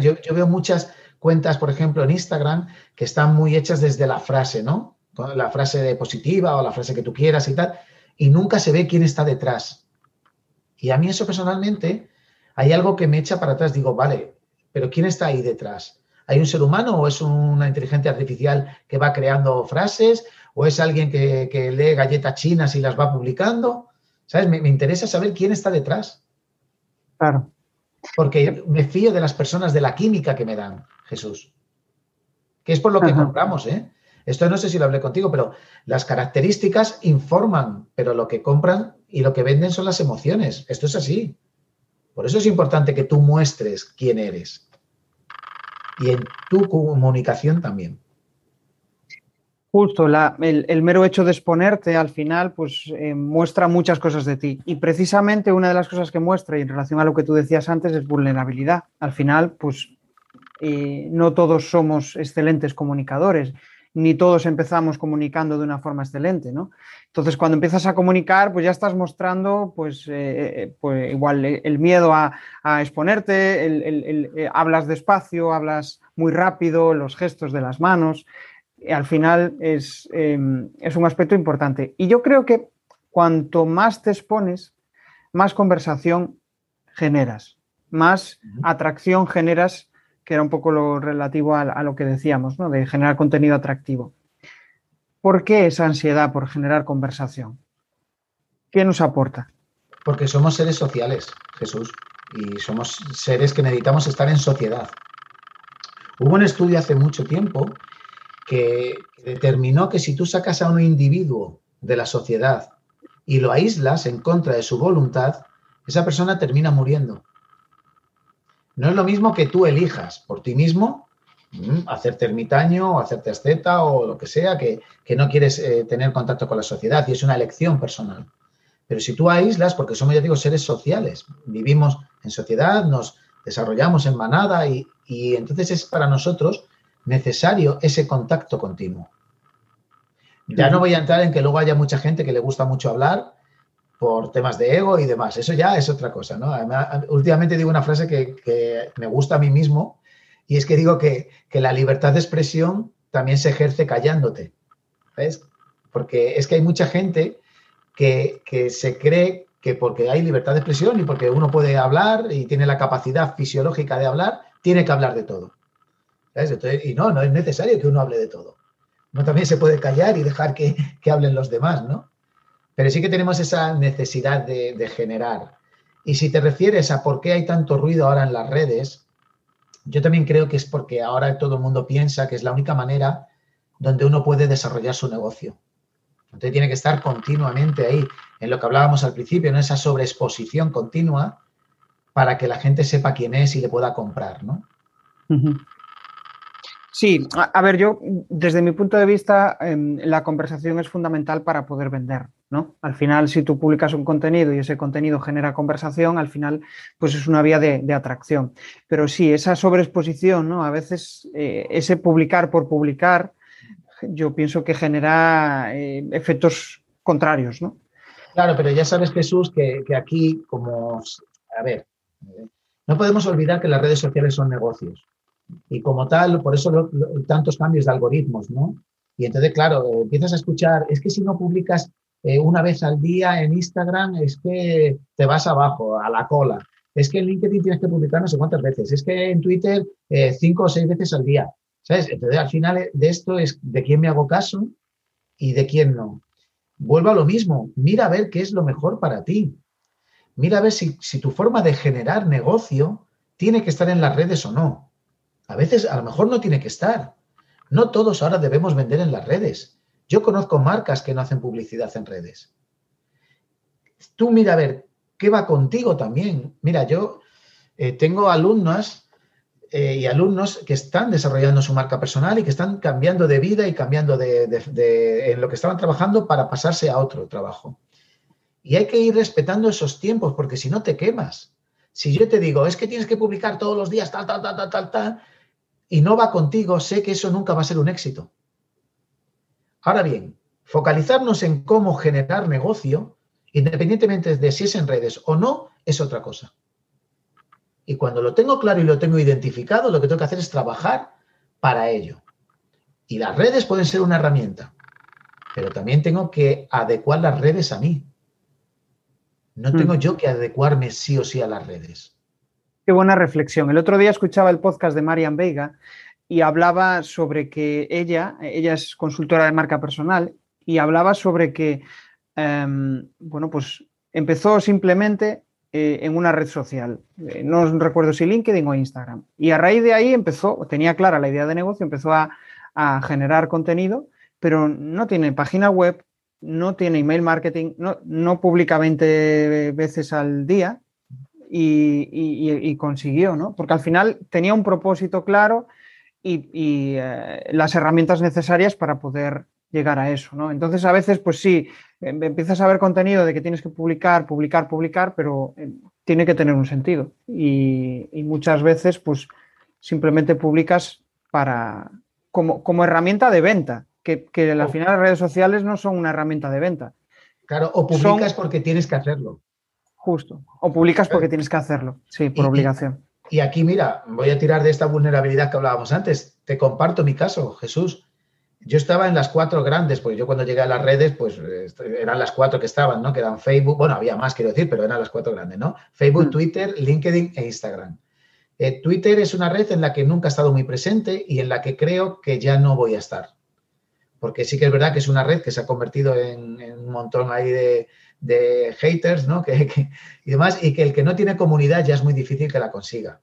yo, veo muchas cuentas, por ejemplo, en Instagram, que están muy hechas desde la frase, ¿no? La frase de positiva o la frase que tú quieras y tal, y nunca se ve quién está detrás. Y a mí eso personalmente, hay algo que me echa para atrás. Digo, vale, pero ¿quién está ahí detrás? ¿Hay un ser humano o es una inteligencia artificial que va creando frases? ¿O es alguien que, lee galletas chinas y las va publicando? ¿Sabes? me interesa saber quién está detrás. Claro. Porque me fío de las personas, de la química que me dan, Jesús. Que es por lo que compramos, ¿eh? Esto no sé si lo hablé contigo, pero las características informan, pero lo que compran y lo que venden son las emociones. Esto es así. Por eso es importante que tú muestres quién eres. Y en tu comunicación también. Justo, el, mero hecho de exponerte al final, pues eh, muestra muchas cosas de ti. Y precisamente una de las cosas que muestra, y en relación a lo que tú decías antes, es vulnerabilidad. Al final, pues eh, no todos somos excelentes comunicadores, ni todos empezamos comunicando de una forma excelente, ¿no? Entonces, cuando empiezas a comunicar, pues ya estás mostrando, pues, eh, pues igual el miedo a, exponerte, hablas despacio, hablas muy rápido, los gestos de las manos al final em, es, un aspecto importante. Y yo creo que cuanto más te expones, más conversación generas, más atracción generas, que era un poco lo relativo a, lo que decíamos, ¿no? de generar contenido atractivo. ¿Por qué esa ansiedad por generar conversación? ¿Qué nos aporta? Porque somos seres sociales, Jesús, y somos seres que necesitamos estar en sociedad. Hubo un estudio hace mucho tiempo que determinó que si tú sacas a un individuo de la sociedad y lo aíslas en contra de su voluntad, esa persona termina muriendo. No es lo mismo que tú elijas por ti mismo mm, hacerte ermitaño o hacerte asceta o lo que sea, que, no quieres eh, tener contacto con la sociedad y es una elección personal. Pero si tú aíslas, porque somos, ya digo, seres sociales, vivimos en sociedad, nos desarrollamos en manada y, entonces es para nosotros necesario ese contacto continuo. Ya no voy a entrar en que luego haya mucha gente que le gusta mucho hablar por temas de ego y demás. Eso ya es otra cosa, ¿no? últimamente digo una frase que, me gusta a mí mismo y es que digo que, que la libertad de expresión también se ejerce callándote. ¿Ves? Porque es que hay mucha gente que, se cree que porque hay libertad de expresión y porque uno puede hablar y tiene la capacidad fisiológica de hablar, tiene que hablar de todo. Y no, no es necesario que uno hable de todo. Uno también se puede callar y dejar que, hablen los demás, ¿no? Pero sí que tenemos esa necesidad de, de generar. Y si te refieres a por qué hay tanto ruido ahora en las redes, yo también creo que es porque ahora todo el mundo piensa que es la única manera donde uno puede desarrollar su negocio. Entonces tiene que estar continuamente ahí, en lo que hablábamos al principio, en esa sobreexposición continua para que la gente sepa quién es y le pueda comprar, ¿no? Sí, a, ver, yo desde mi punto de vista, em, la conversación es fundamental para poder vender, ¿no? Al final, si tú publicas un contenido y ese contenido genera conversación, al final, pues es una vía de, atracción. Pero sí, esa sobreexposición, ¿no? A veces eh, ese publicar por publicar, yo pienso que genera eh, efectos contrarios, ¿no? Claro, pero ya sabes, Jesús, que, aquí, como, a ver, no podemos olvidar que las redes sociales son negocios. Y como tal, por eso tantos cambios de algoritmos, ¿no? Y entonces, claro, empiezas a escuchar, es que si no publicas eh, una vez al día en Instagram, es que te vas abajo, a la cola. Es que en LinkedIn tienes que publicar no sé cuántas veces. Es que en Twitter eh, cinco o seis veces al día. ¿Sabes? Entonces, al final de esto es de quién me hago caso y de quién no. Vuelvo a lo mismo, mira a ver qué es lo mejor para ti. Mira a ver si, si tu forma de generar negocio tiene que estar en las redes o no. A veces, a lo mejor no tiene que estar. No todos ahora debemos vender en las redes. Yo conozco marcas que no hacen publicidad en redes. Tú mira a ver qué va contigo también. Mira, yo eh, tengo alumnas eh, y alumnos que están desarrollando su marca personal y que están cambiando de vida y cambiando de, en lo que estaban trabajando para pasarse a otro trabajo. Y hay que ir respetando esos tiempos porque si no te quemas. Si yo te digo, es que tienes que publicar todos los días tal, tal, tal, tal, tal, tal, y no va contigo, sé que eso nunca va a ser un éxito. Ahora bien, focalizarnos en cómo generar negocio, independientemente de si es en redes o no, es otra cosa. Y cuando lo tengo claro y lo tengo identificado, lo que tengo que hacer es trabajar para ello. Y las redes pueden ser una herramienta, pero también tengo que adecuar las redes a mí. No tengo mm. yo que adecuarme sí o sí a las redes. Qué buena reflexión. El otro día escuchaba el podcast de Marian Veiga y hablaba sobre que ella, ella es consultora de marca personal, y hablaba sobre que, em, bueno, pues empezó simplemente eh, en una red social. Eh, no recuerdo si LinkedIn o Instagram. Y a raíz de ahí empezó, tenía clara la idea de negocio, empezó a, generar contenido, pero no tiene página web, no tiene email marketing, no, publica 20 veces al día y, consiguió, ¿no? Porque al final tenía un propósito claro y, eh, las herramientas necesarias para poder llegar a eso, ¿no? Entonces, a veces, pues sí, em, empiezas a ver contenido de que tienes que publicar, publicar, publicar, pero em, tiene que tener un sentido. Y, muchas veces, pues, simplemente publicas para, como, como herramienta de venta, que, al oh. final las redes sociales no son una herramienta de venta. Claro, o publicas porque tienes que hacerlo. Justo, o publicas porque tienes que hacerlo, sí, por obligación. y aquí, mira, voy a tirar de esta vulnerabilidad que hablábamos antes. Te comparto mi caso, Jesús. Yo estaba en las cuatro grandes, porque yo cuando llegué a las redes, pues eran las cuatro que estaban, ¿no? Que eran Facebook, bueno, había más, quiero decir, pero eran las cuatro grandes, ¿no? Facebook, mm. Twitter, LinkedIn e Instagram. Eh, Twitter es una red en la que nunca he estado muy presente y en la que creo que ya no voy a estar. Porque sí que es verdad que es una red que se ha convertido en, un montón ahí de, haters, ¿no? y demás, y que el que no tiene comunidad ya es muy difícil que la consiga.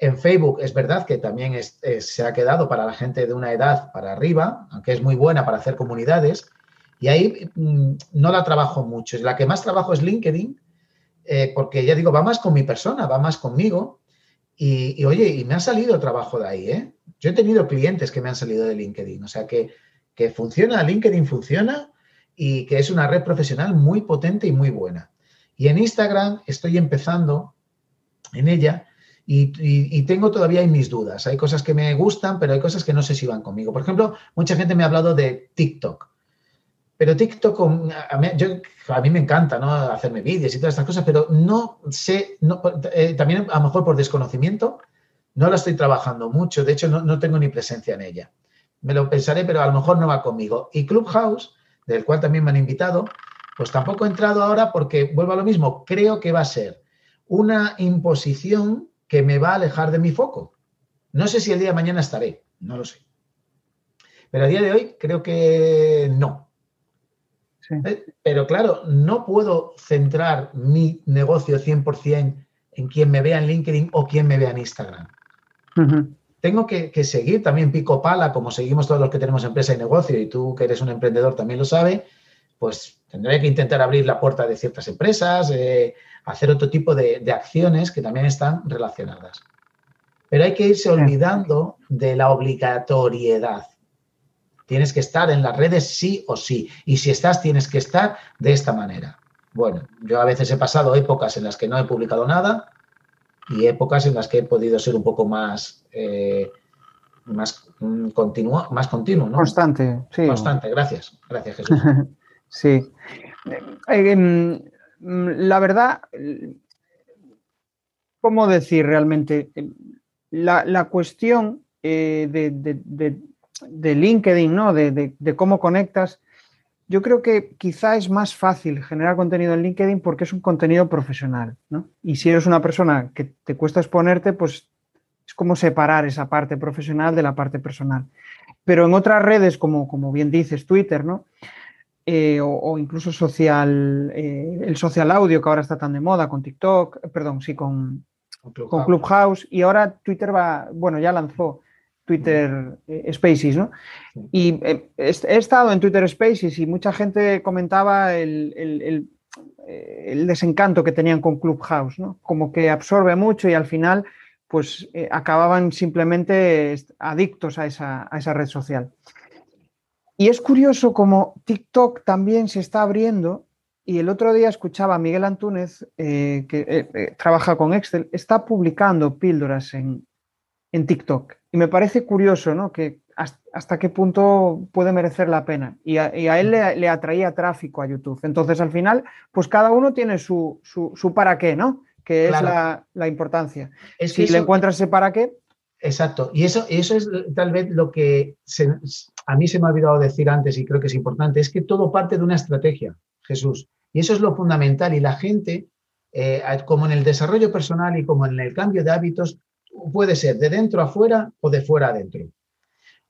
En Facebook es verdad que también se ha quedado para la gente de una edad para arriba, aunque es muy buena para hacer comunidades. Y ahí mm, no la trabajo mucho. La que más trabajo es LinkedIn, eh, porque ya digo, va más con mi persona, va más conmigo. Y, oye, y me ha salido trabajo de ahí. ¿eh? Yo he tenido clientes que me han salido de LinkedIn. O sea que, que funciona, LinkedIn funciona y que es una red profesional muy potente y muy buena. Y en Instagram estoy empezando en ella y, tengo todavía mis dudas. Hay cosas que me gustan, pero hay cosas que no sé si van conmigo. Por ejemplo, mucha gente me ha hablado de TikTok. Pero TikTok, a mí, a mí me encanta ¿no? hacerme vídeos y todas estas cosas, pero no sé, eh, también a lo mejor por desconocimiento, no la estoy trabajando mucho. De hecho, no, no tengo ni presencia en ella. Me lo pensaré, pero a lo mejor no va conmigo. Y Clubhouse, del cual también me han invitado, pues tampoco he entrado ahora porque, vuelvo a lo mismo, creo que va a ser una imposición que me va a alejar de mi foco. No sé si el día de mañana estaré, no lo sé. Pero a día de hoy creo que no. ¿Eh? Pero claro, no puedo centrar mi negocio 100% en quien me vea en LinkedIn o quien me vea en Instagram. Tengo que, que, seguir también pico pala, como seguimos todos los que tenemos empresa y negocio, y tú que eres un emprendedor también lo sabes, pues tendré que intentar abrir la puerta de ciertas empresas, eh, hacer otro tipo de, acciones que también están relacionadas. Pero hay que irse olvidando de la obligatoriedad. Tienes que estar en las redes sí o sí. Y si estás, tienes que estar de esta manera. Bueno, yo a veces he pasado épocas en las que no he publicado nada y épocas en las que he podido ser un poco más, eh, más, mm, continuo, más continuo. ¿no? Constante, sí. Constante, gracias. Gracias, Jesús. Sí. Eh, em, la verdad, ¿cómo decir realmente? La, cuestión eh, de, LinkedIn, ¿no? De, cómo conectas, yo creo que quizá es más fácil generar contenido en LinkedIn porque es un contenido profesional, ¿no? Y si eres una persona que te cuesta exponerte, pues es como separar esa parte profesional de la parte personal. Pero en otras redes, como, como bien dices, Twitter, ¿no? Eh, o, incluso social, eh, el social audio que ahora está tan de moda con TikTok, eh, perdón, sí, con, con, Clubhouse. y ahora Twitter va, bueno, ya lanzó Twitter Spaces, ¿no? Y he, estado en Twitter Spaces y mucha gente comentaba el, el, desencanto que tenían con Clubhouse, ¿no? Como que absorbe mucho y al final pues acababan simplemente adictos a esa, a esa red social. Y es curioso como TikTok también se está abriendo y el otro día escuchaba a Miguel Antúnez, eh, que eh, eh, trabaja con Excel, está publicando píldoras en, TikTok. Y me parece curioso, ¿no? Que hasta, qué punto puede merecer la pena. Y a, él le, atraía tráfico a YouTube. Entonces, al final, pues cada uno tiene su, para qué, ¿no? Que es la, importancia. si le encuentras ese para qué. Exacto. Y eso, eso es tal vez lo que se, a mí se me ha olvidado decir antes y creo que es importante, es que todo parte de una estrategia, Jesús. Y eso es lo fundamental. Y la gente, eh, como en el desarrollo personal y como en el cambio de hábitos, puede ser de dentro a fuera o de fuera a dentro.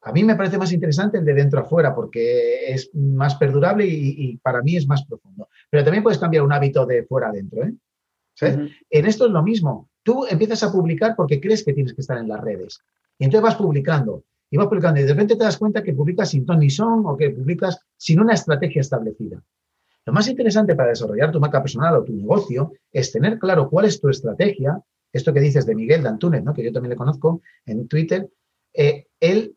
A mí me parece más interesante el de dentro a fuera porque es más perdurable y, para mí es más profundo. Pero también puedes cambiar un hábito de fuera a dentro. ¿eh? En esto es lo mismo. Tú empiezas a publicar porque crees que tienes que estar en las redes. Y entonces vas publicando y vas publicando y de repente te das cuenta que publicas sin ton ni son o que publicas sin una estrategia establecida. Lo más interesante para desarrollar tu marca personal o tu negocio es tener claro cuál es tu estrategia. Esto que dices de Miguel de Antúnez, ¿no? que yo también le conozco en Twitter, eh, él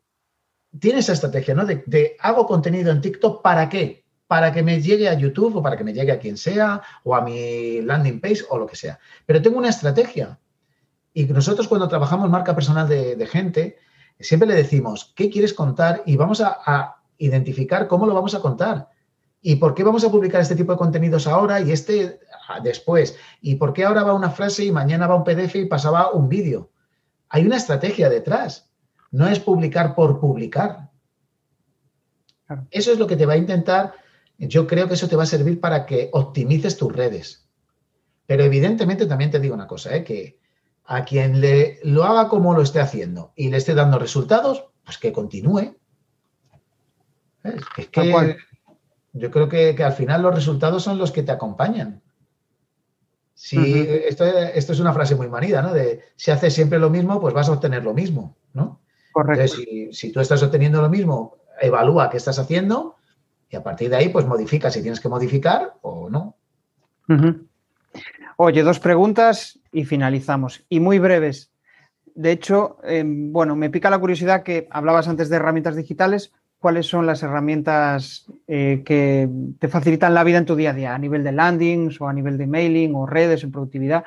tiene esa estrategia ¿no? de, de hago contenido en TikTok para qué? Para que me llegue a YouTube o para que me llegue a quien sea o a mi landing page o lo que sea. Pero tengo una estrategia. Y nosotros cuando trabajamos marca personal de gente, siempre le decimos, ¿qué quieres contar? Y vamos a, identificar cómo lo vamos a contar. ¿Y por qué vamos a publicar este tipo de contenidos ahora y este ah, después? ¿Y por qué ahora va una frase y mañana va un PDF y pasaba un vídeo? Hay una estrategia detrás. No es publicar por publicar. Eso es lo que te va a intentar. Yo creo que eso te va a servir para que optimices tus redes. Pero evidentemente también te digo una cosa, ¿eh? que a quien le, lo haga como lo esté haciendo y le esté dando resultados, pues que continúe. Es que yo creo que, al final los resultados son los que te acompañan. Si esto, esto, es una frase muy manida, ¿no? De si haces siempre lo mismo, pues vas a obtener lo mismo, ¿no? Correcto. Entonces, si, tú estás obteniendo lo mismo, evalúa qué estás haciendo y a partir de ahí, pues modifica si tienes que modificar o no. Oye, dos preguntas y finalizamos. Y muy breves. De hecho, em, bueno, me pica la curiosidad que hablabas antes de herramientas digitales. ¿Cuáles son las herramientas eh, que te facilitan la vida en tu día a día, a nivel de landings o a nivel de mailing o redes en productividad?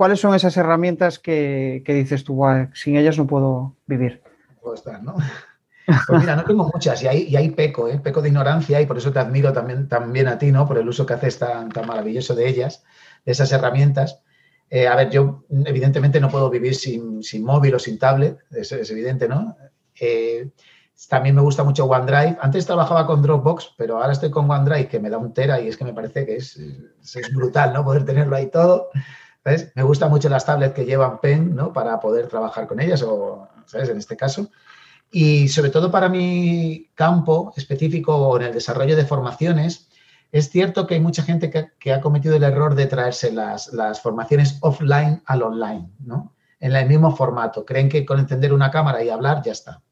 ¿cuáles son esas herramientas que, dices tú, sin ellas no puedo vivir? puedo estar, ¿no? Pues mira, no tengo muchas y ahí, y ahí peco, ¿eh? peco de ignorancia y por eso te admiro también, también a ti, ¿no? Por el uso que haces tan, tan maravilloso de ellas, de esas herramientas. Eh, a ver, yo evidentemente no puedo vivir sin, móvil o sin tablet, es, evidente, ¿no? Eh, también me gusta mucho OneDrive. Antes trabajaba con Dropbox, pero ahora estoy con OneDrive que me da un tera y es que me parece que es, es brutal, ¿no? Poder tenerlo ahí todo. ¿Ves? Me gustan mucho las tablets que llevan pen, ¿no? Para poder trabajar con ellas o, ¿sabes? En este caso. Y sobre todo para mi campo específico en el desarrollo de formaciones, es cierto que hay mucha gente que, ha cometido el error de traerse las, formaciones offline al online, ¿no? En el mismo formato. Creen que con encender una cámara y hablar ya está.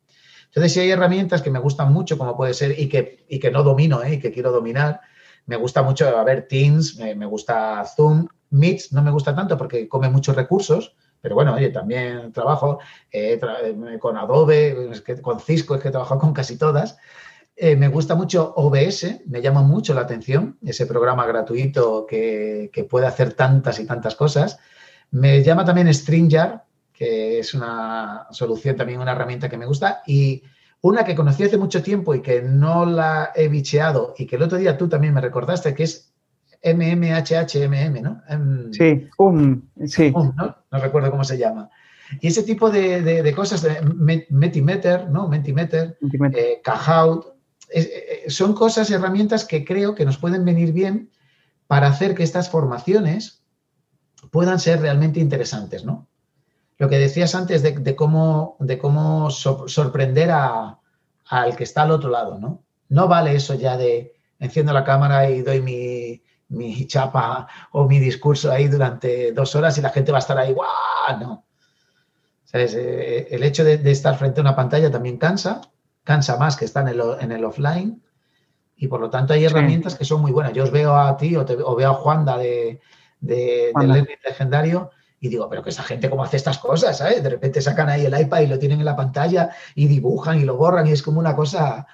Entonces, si hay herramientas que me gustan mucho, como puede ser, y que, y que no domino, ¿eh? y que quiero dominar, me gusta mucho, a ver, Teams, me, gusta Zoom, Meet no me gusta tanto porque come muchos recursos, pero bueno, oye, también trabajo eh, con Adobe, con Cisco, es que he trabajado con casi todas. Eh, me gusta mucho OBS, me llama mucho la atención, ese programa gratuito que, puede hacer tantas y tantas cosas. Me llama también StreamYard, que es una solución, también una herramienta que me gusta. Y una que conocí hace mucho tiempo y que no la he bicheado y que el otro día tú también me recordaste, que es MMHHMM, ¿no? Sí, um, sí. ¿no? ¿No? recuerdo cómo se llama. Y ese tipo de, cosas, de Metimeter, ¿no? Mentimeter, eh, Kahoot, eh, eh, son cosas, herramientas que creo que nos pueden venir bien para hacer que estas formaciones puedan ser realmente interesantes, ¿no? Lo que decías antes de, cómo, de cómo sorprender al que está al otro lado, ¿no? No vale eso ya de enciendo la cámara y doy mi, chapa o mi discurso ahí durante dos horas y la gente va a estar ahí, ¡guau! No. Eh, el hecho de, de, estar frente a una pantalla también cansa cansa más que está en el, offline y por lo tanto hay herramientas que son muy buenas. Yo os veo a ti o, veo a Juanda de, de, legendario y digo, pero que esa gente cómo hace estas cosas, ¿sabes? De repente sacan ahí el iPad y lo tienen en la pantalla y dibujan y lo borran y es como una cosa,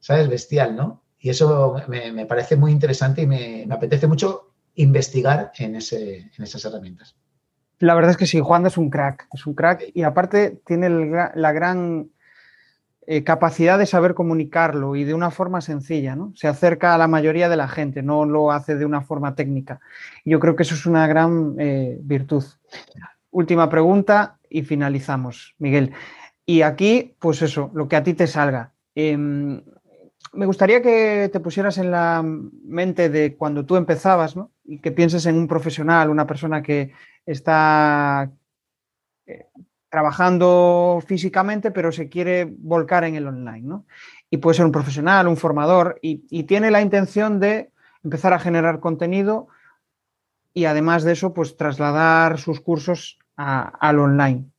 ¿sabes? Bestial, ¿no? Y eso me, parece muy interesante y me, apetece mucho investigar en, ese, en esas herramientas. La verdad es que sí, Juanda es un crack, es un crack y aparte tiene la gran eh, capacidad de saber comunicarlo y de una forma sencilla, ¿no? Se acerca a la mayoría de la gente, no lo hace de una forma técnica. Yo creo que eso es una gran eh, virtud. Última pregunta y finalizamos, Miguel. Y aquí, pues eso, lo que a ti te salga. Em, me gustaría que te pusieras en la mente de cuando tú empezabas, ¿no? Y que pienses en un profesional, una persona que está eh, trabajando físicamente, pero se quiere volcar en el online, ¿no? Y puede ser un profesional, un formador, y, tiene la intención de empezar a generar contenido y además de eso, pues trasladar sus cursos al online.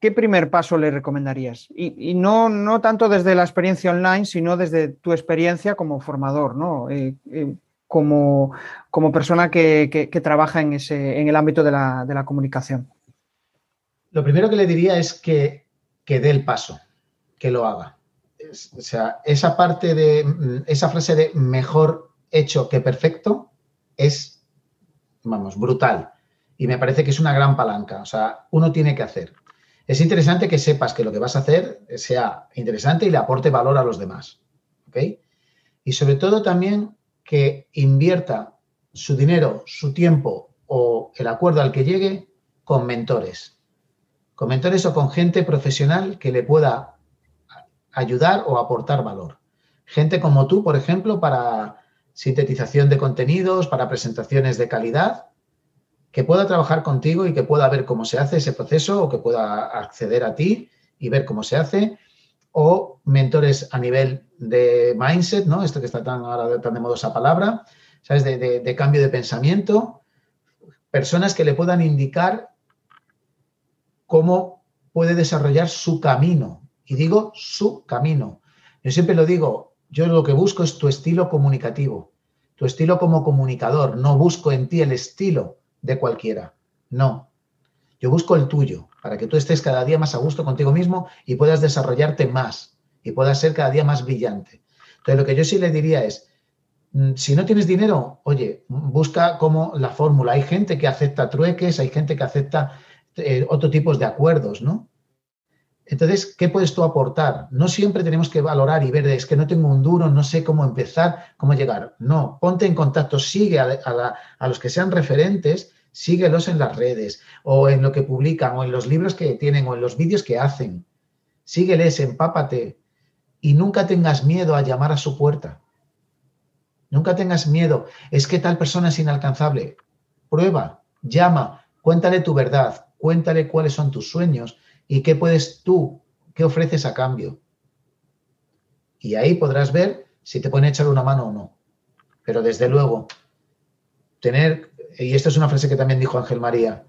¿Qué primer paso le recomendarías? Y, no, no, tanto desde la experiencia online, sino desde tu experiencia como formador, ¿no? Eh, eh, como, como, persona que, trabaja en, ese, en el ámbito de la comunicación. Lo primero que le diría es que, que dé el paso, que lo haga. o sea, esa parte de, mm, esa frase de mejor hecho que perfecto es, vamos, brutal. Y me parece que es una gran palanca. O sea, uno tiene que hacer. Es interesante que sepas que lo que vas a hacer sea interesante y le aporte valor a los demás. ¿Ok? Y sobre todo también que invierta su dinero, su tiempo o el acuerdo al que llegue con mentores con mentores o con gente profesional que le pueda ayudar o aportar valor. Gente como tú, por ejemplo, para sintetización de contenidos, para presentaciones de calidad, que pueda trabajar contigo y que pueda ver cómo se hace ese proceso o que pueda acceder a ti y ver cómo se hace. O mentores a nivel de mindset, ¿no? Esto que está tan ahora de moda esa palabra, ¿sabes? De, de cambio de pensamiento. Personas que le puedan indicar cómo puede desarrollar su camino. Y digo su camino. Yo siempre lo digo, yo lo que busco es tu estilo comunicativo, tu estilo como comunicador. No busco en ti el estilo de cualquiera. No. Yo busco el tuyo, para que tú estés cada día más a gusto contigo mismo y puedas desarrollarte más y puedas ser cada día más brillante. Entonces, lo que yo sí le diría es, Mm, si no tienes dinero, oye, busca como la fórmula. Hay gente que acepta trueques, hay gente que acepta eh, otro tipos de acuerdos, ¿no? Entonces, ¿qué puedes tú aportar? No siempre tenemos que valorar y ver, es que no tengo un duro, no sé cómo empezar, cómo llegar. No, ponte en contacto, sigue a, los que sean referentes, síguelos en las redes o en lo que publican o en los libros que tienen o en los vídeos que hacen. Sígueles, empápate y nunca tengas miedo a llamar a su puerta. Nunca tengas miedo. Es que tal persona es inalcanzable. Prueba, llama, cuéntale tu verdad, cuéntale cuáles son tus sueños y qué puedes tú, qué ofreces a cambio. Y ahí podrás ver si te pueden echar una mano o no. Pero desde luego, tener, y esta es una frase que también dijo Ángel María,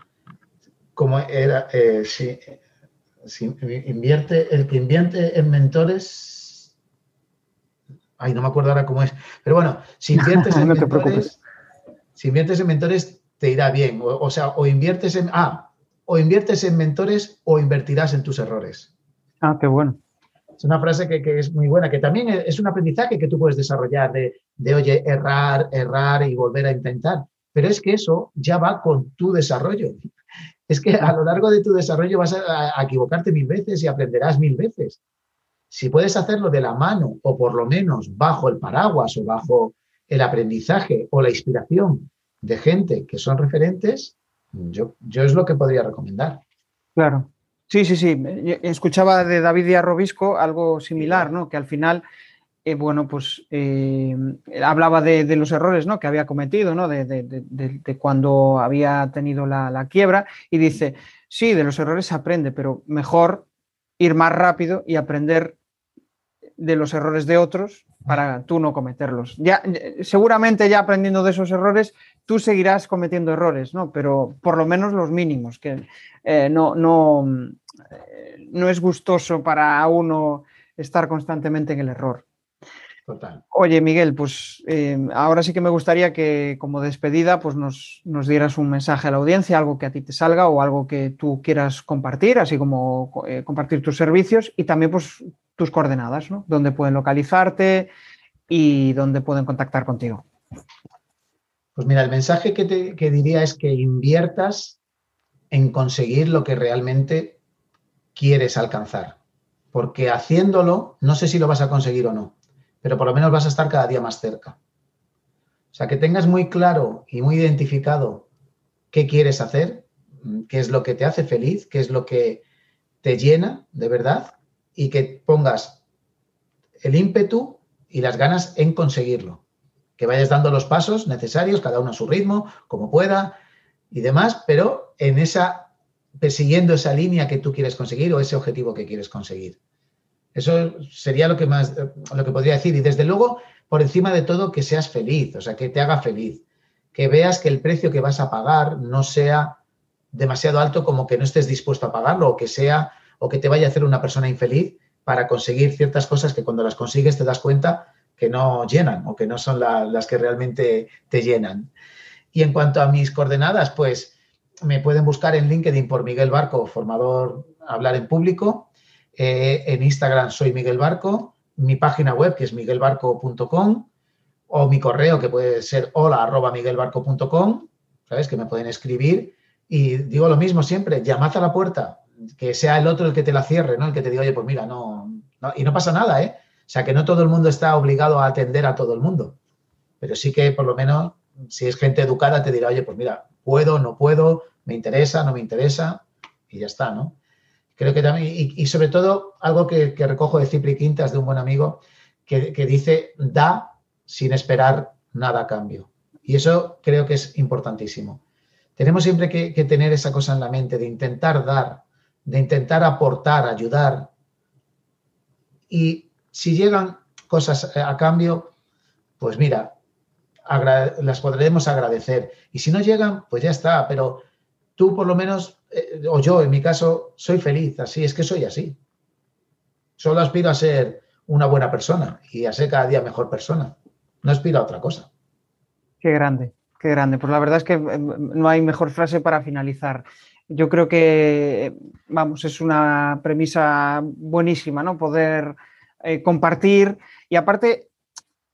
como era, eh, si, invierte, el que invierte en mentores, ay, no me acuerdo ahora cómo es, pero bueno, si inviertes en mentores, si inviertes en mentores, te irá bien. O, o, sea, o inviertes en, ah, o inviertes en mentores o invertirás en tus errores. Ah, qué bueno. Es una frase que, es muy buena, que también es un aprendizaje que tú puedes desarrollar de, de, oye, errar, errar y volver a intentar. Pero es que eso ya va con tu desarrollo. Es que a lo largo de tu desarrollo vas a, a equivocarte mil veces y aprenderás mil veces. Si puedes hacerlo de la mano o por lo menos bajo el paraguas o bajo el aprendizaje o la inspiración de gente que son referentes, yo, yo es lo que podría recomendar. Claro. Sí, sí, sí. Escuchaba de David Díaz Robisco algo similar, ¿no? Que al final, eh, bueno, pues eh, hablaba de, los errores, ¿no? Que había cometido, ¿no? De, cuando había tenido la, quiebra y dice, sí, de los errores se aprende, pero mejor ir más rápido y aprender de los errores de otros para tú no cometerlos. Ya, seguramente ya aprendiendo de esos errores, tú seguirás cometiendo errores, ¿no? Pero por lo menos los mínimos, que eh, no, no, eh, no es gustoso para uno estar constantemente en el error. Total. Oye, Miguel, pues eh, ahora sí que me gustaría que como despedida pues nos, nos, dieras un mensaje a la audiencia, algo que a ti te salga o algo que tú quieras compartir, así como compartir tus servicios y también pues tus coordenadas, ¿no? Dónde pueden localizarte y dónde pueden contactar contigo. Pues mira, el mensaje que, te, diría es que inviertas en conseguir lo que realmente quieres alcanzar. Porque haciéndolo, no sé si lo vas a conseguir o no, pero por lo menos vas a estar cada día más cerca. O sea, que tengas muy claro y muy identificado qué quieres hacer, qué es lo que te hace feliz, qué es lo que te llena de verdad y que pongas el ímpetu y las ganas en conseguirlo. Que vayas dando los pasos necesarios, cada uno a su ritmo, como pueda y demás, pero en esa, persiguiendo esa línea que tú quieres conseguir o ese objetivo que quieres conseguir. Eso sería lo que más, lo que podría decir. Y desde luego, por encima de todo, que seas feliz, o sea, que te haga feliz. Que veas que el precio que vas a pagar no sea demasiado alto como que no estés dispuesto a pagarlo o que sea o que te vaya a hacer una persona infeliz para conseguir ciertas cosas que cuando las consigues te das cuenta que no llenan o que no son las que realmente te llenan. Y en cuanto a mis coordenadas, pues me pueden buscar en LinkedIn por Miguel Barco, formador Hablar en Público. Eh, en Instagram soy Miguel Barco. Mi página web, que es miguelbarco.com. O mi correo, que puede ser hola arroba miguelbarco.com. ¿Sabes? Que me pueden escribir. Y digo lo mismo siempre, llamad a la puerta, que sea el otro el que te la cierre, ¿no? El que te diga, oye, pues mira, no, y no pasa nada, ¿eh? O sea, que no todo el mundo está obligado a atender a todo el mundo, pero sí que por lo menos, si es gente educada, te dirá, oye, pues mira, puedo, no puedo, me interesa, no me interesa, y ya está, ¿no? Creo que también, y, sobre todo, algo que, recojo de Cipri Quintas, de un buen amigo, que, dice, da sin esperar nada a cambio. Y eso creo que es importantísimo. Tenemos siempre que tener esa cosa en la mente de intentar dar de intentar aportar, ayudar. Y si llegan cosas a cambio, pues mira, las podremos agradecer. Y si no llegan, pues ya está, pero tú por lo menos, eh, o yo en mi caso, soy feliz, así es que soy así. Solo aspiro a ser una buena persona y a ser cada día mejor persona. No aspiro a otra cosa. Qué grande, qué grande. Pues la verdad es que eh, no hay mejor frase para finalizar yo creo que, vamos, es una premisa buenísima, ¿no? Poder eh, compartir y aparte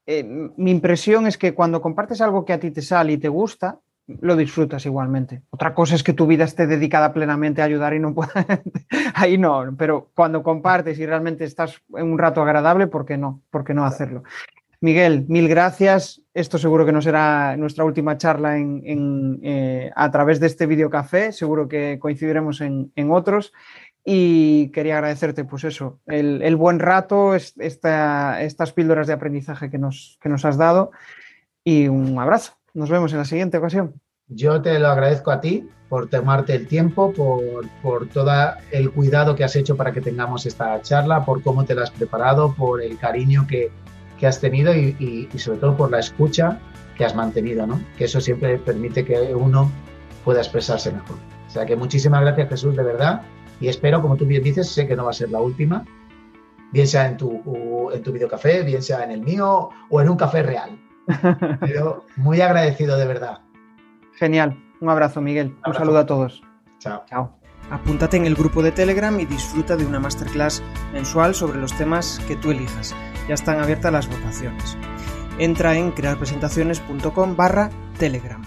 eh, mi impresión es que cuando compartes algo que a ti te sale y te gusta, lo disfrutas igualmente. Otra cosa es que tu vida esté dedicada plenamente a ayudar y no pueda. Ahí no, pero cuando compartes y realmente estás en un rato agradable, ¿por qué no? ¿Por qué no hacerlo? Miguel, mil gracias. Esto seguro que no será nuestra última charla en, eh, a través de este videocafé. Seguro que coincidiremos en, otros. Y quería agradecerte, pues eso, el, buen rato, estas píldoras de aprendizaje que nos, que nos has dado. Y un abrazo. Nos vemos en la siguiente ocasión. Yo te lo agradezco a ti por tomarte el tiempo, por, por, todo el cuidado que has hecho para que tengamos esta charla, por cómo te la has preparado, por el cariño que, que has tenido y, sobre todo por la escucha que has mantenido, ¿no? Que eso siempre permite que uno pueda expresarse mejor. O sea que muchísimas gracias Jesús, de verdad. Y espero, como tú bien dices, sé que no va a ser la última, bien sea en tu, en tu videocafé, bien sea en el mío o en un café real. Pero muy agradecido, de verdad. Genial. Un abrazo, Miguel. Un, saludo a todos. Chao. Chao. Apúntate en el grupo de Telegram y disfruta de una masterclass mensual sobre los temas que tú elijas ya están abiertas las votaciones. Entra en crearpresentaciones.com barra Telegram.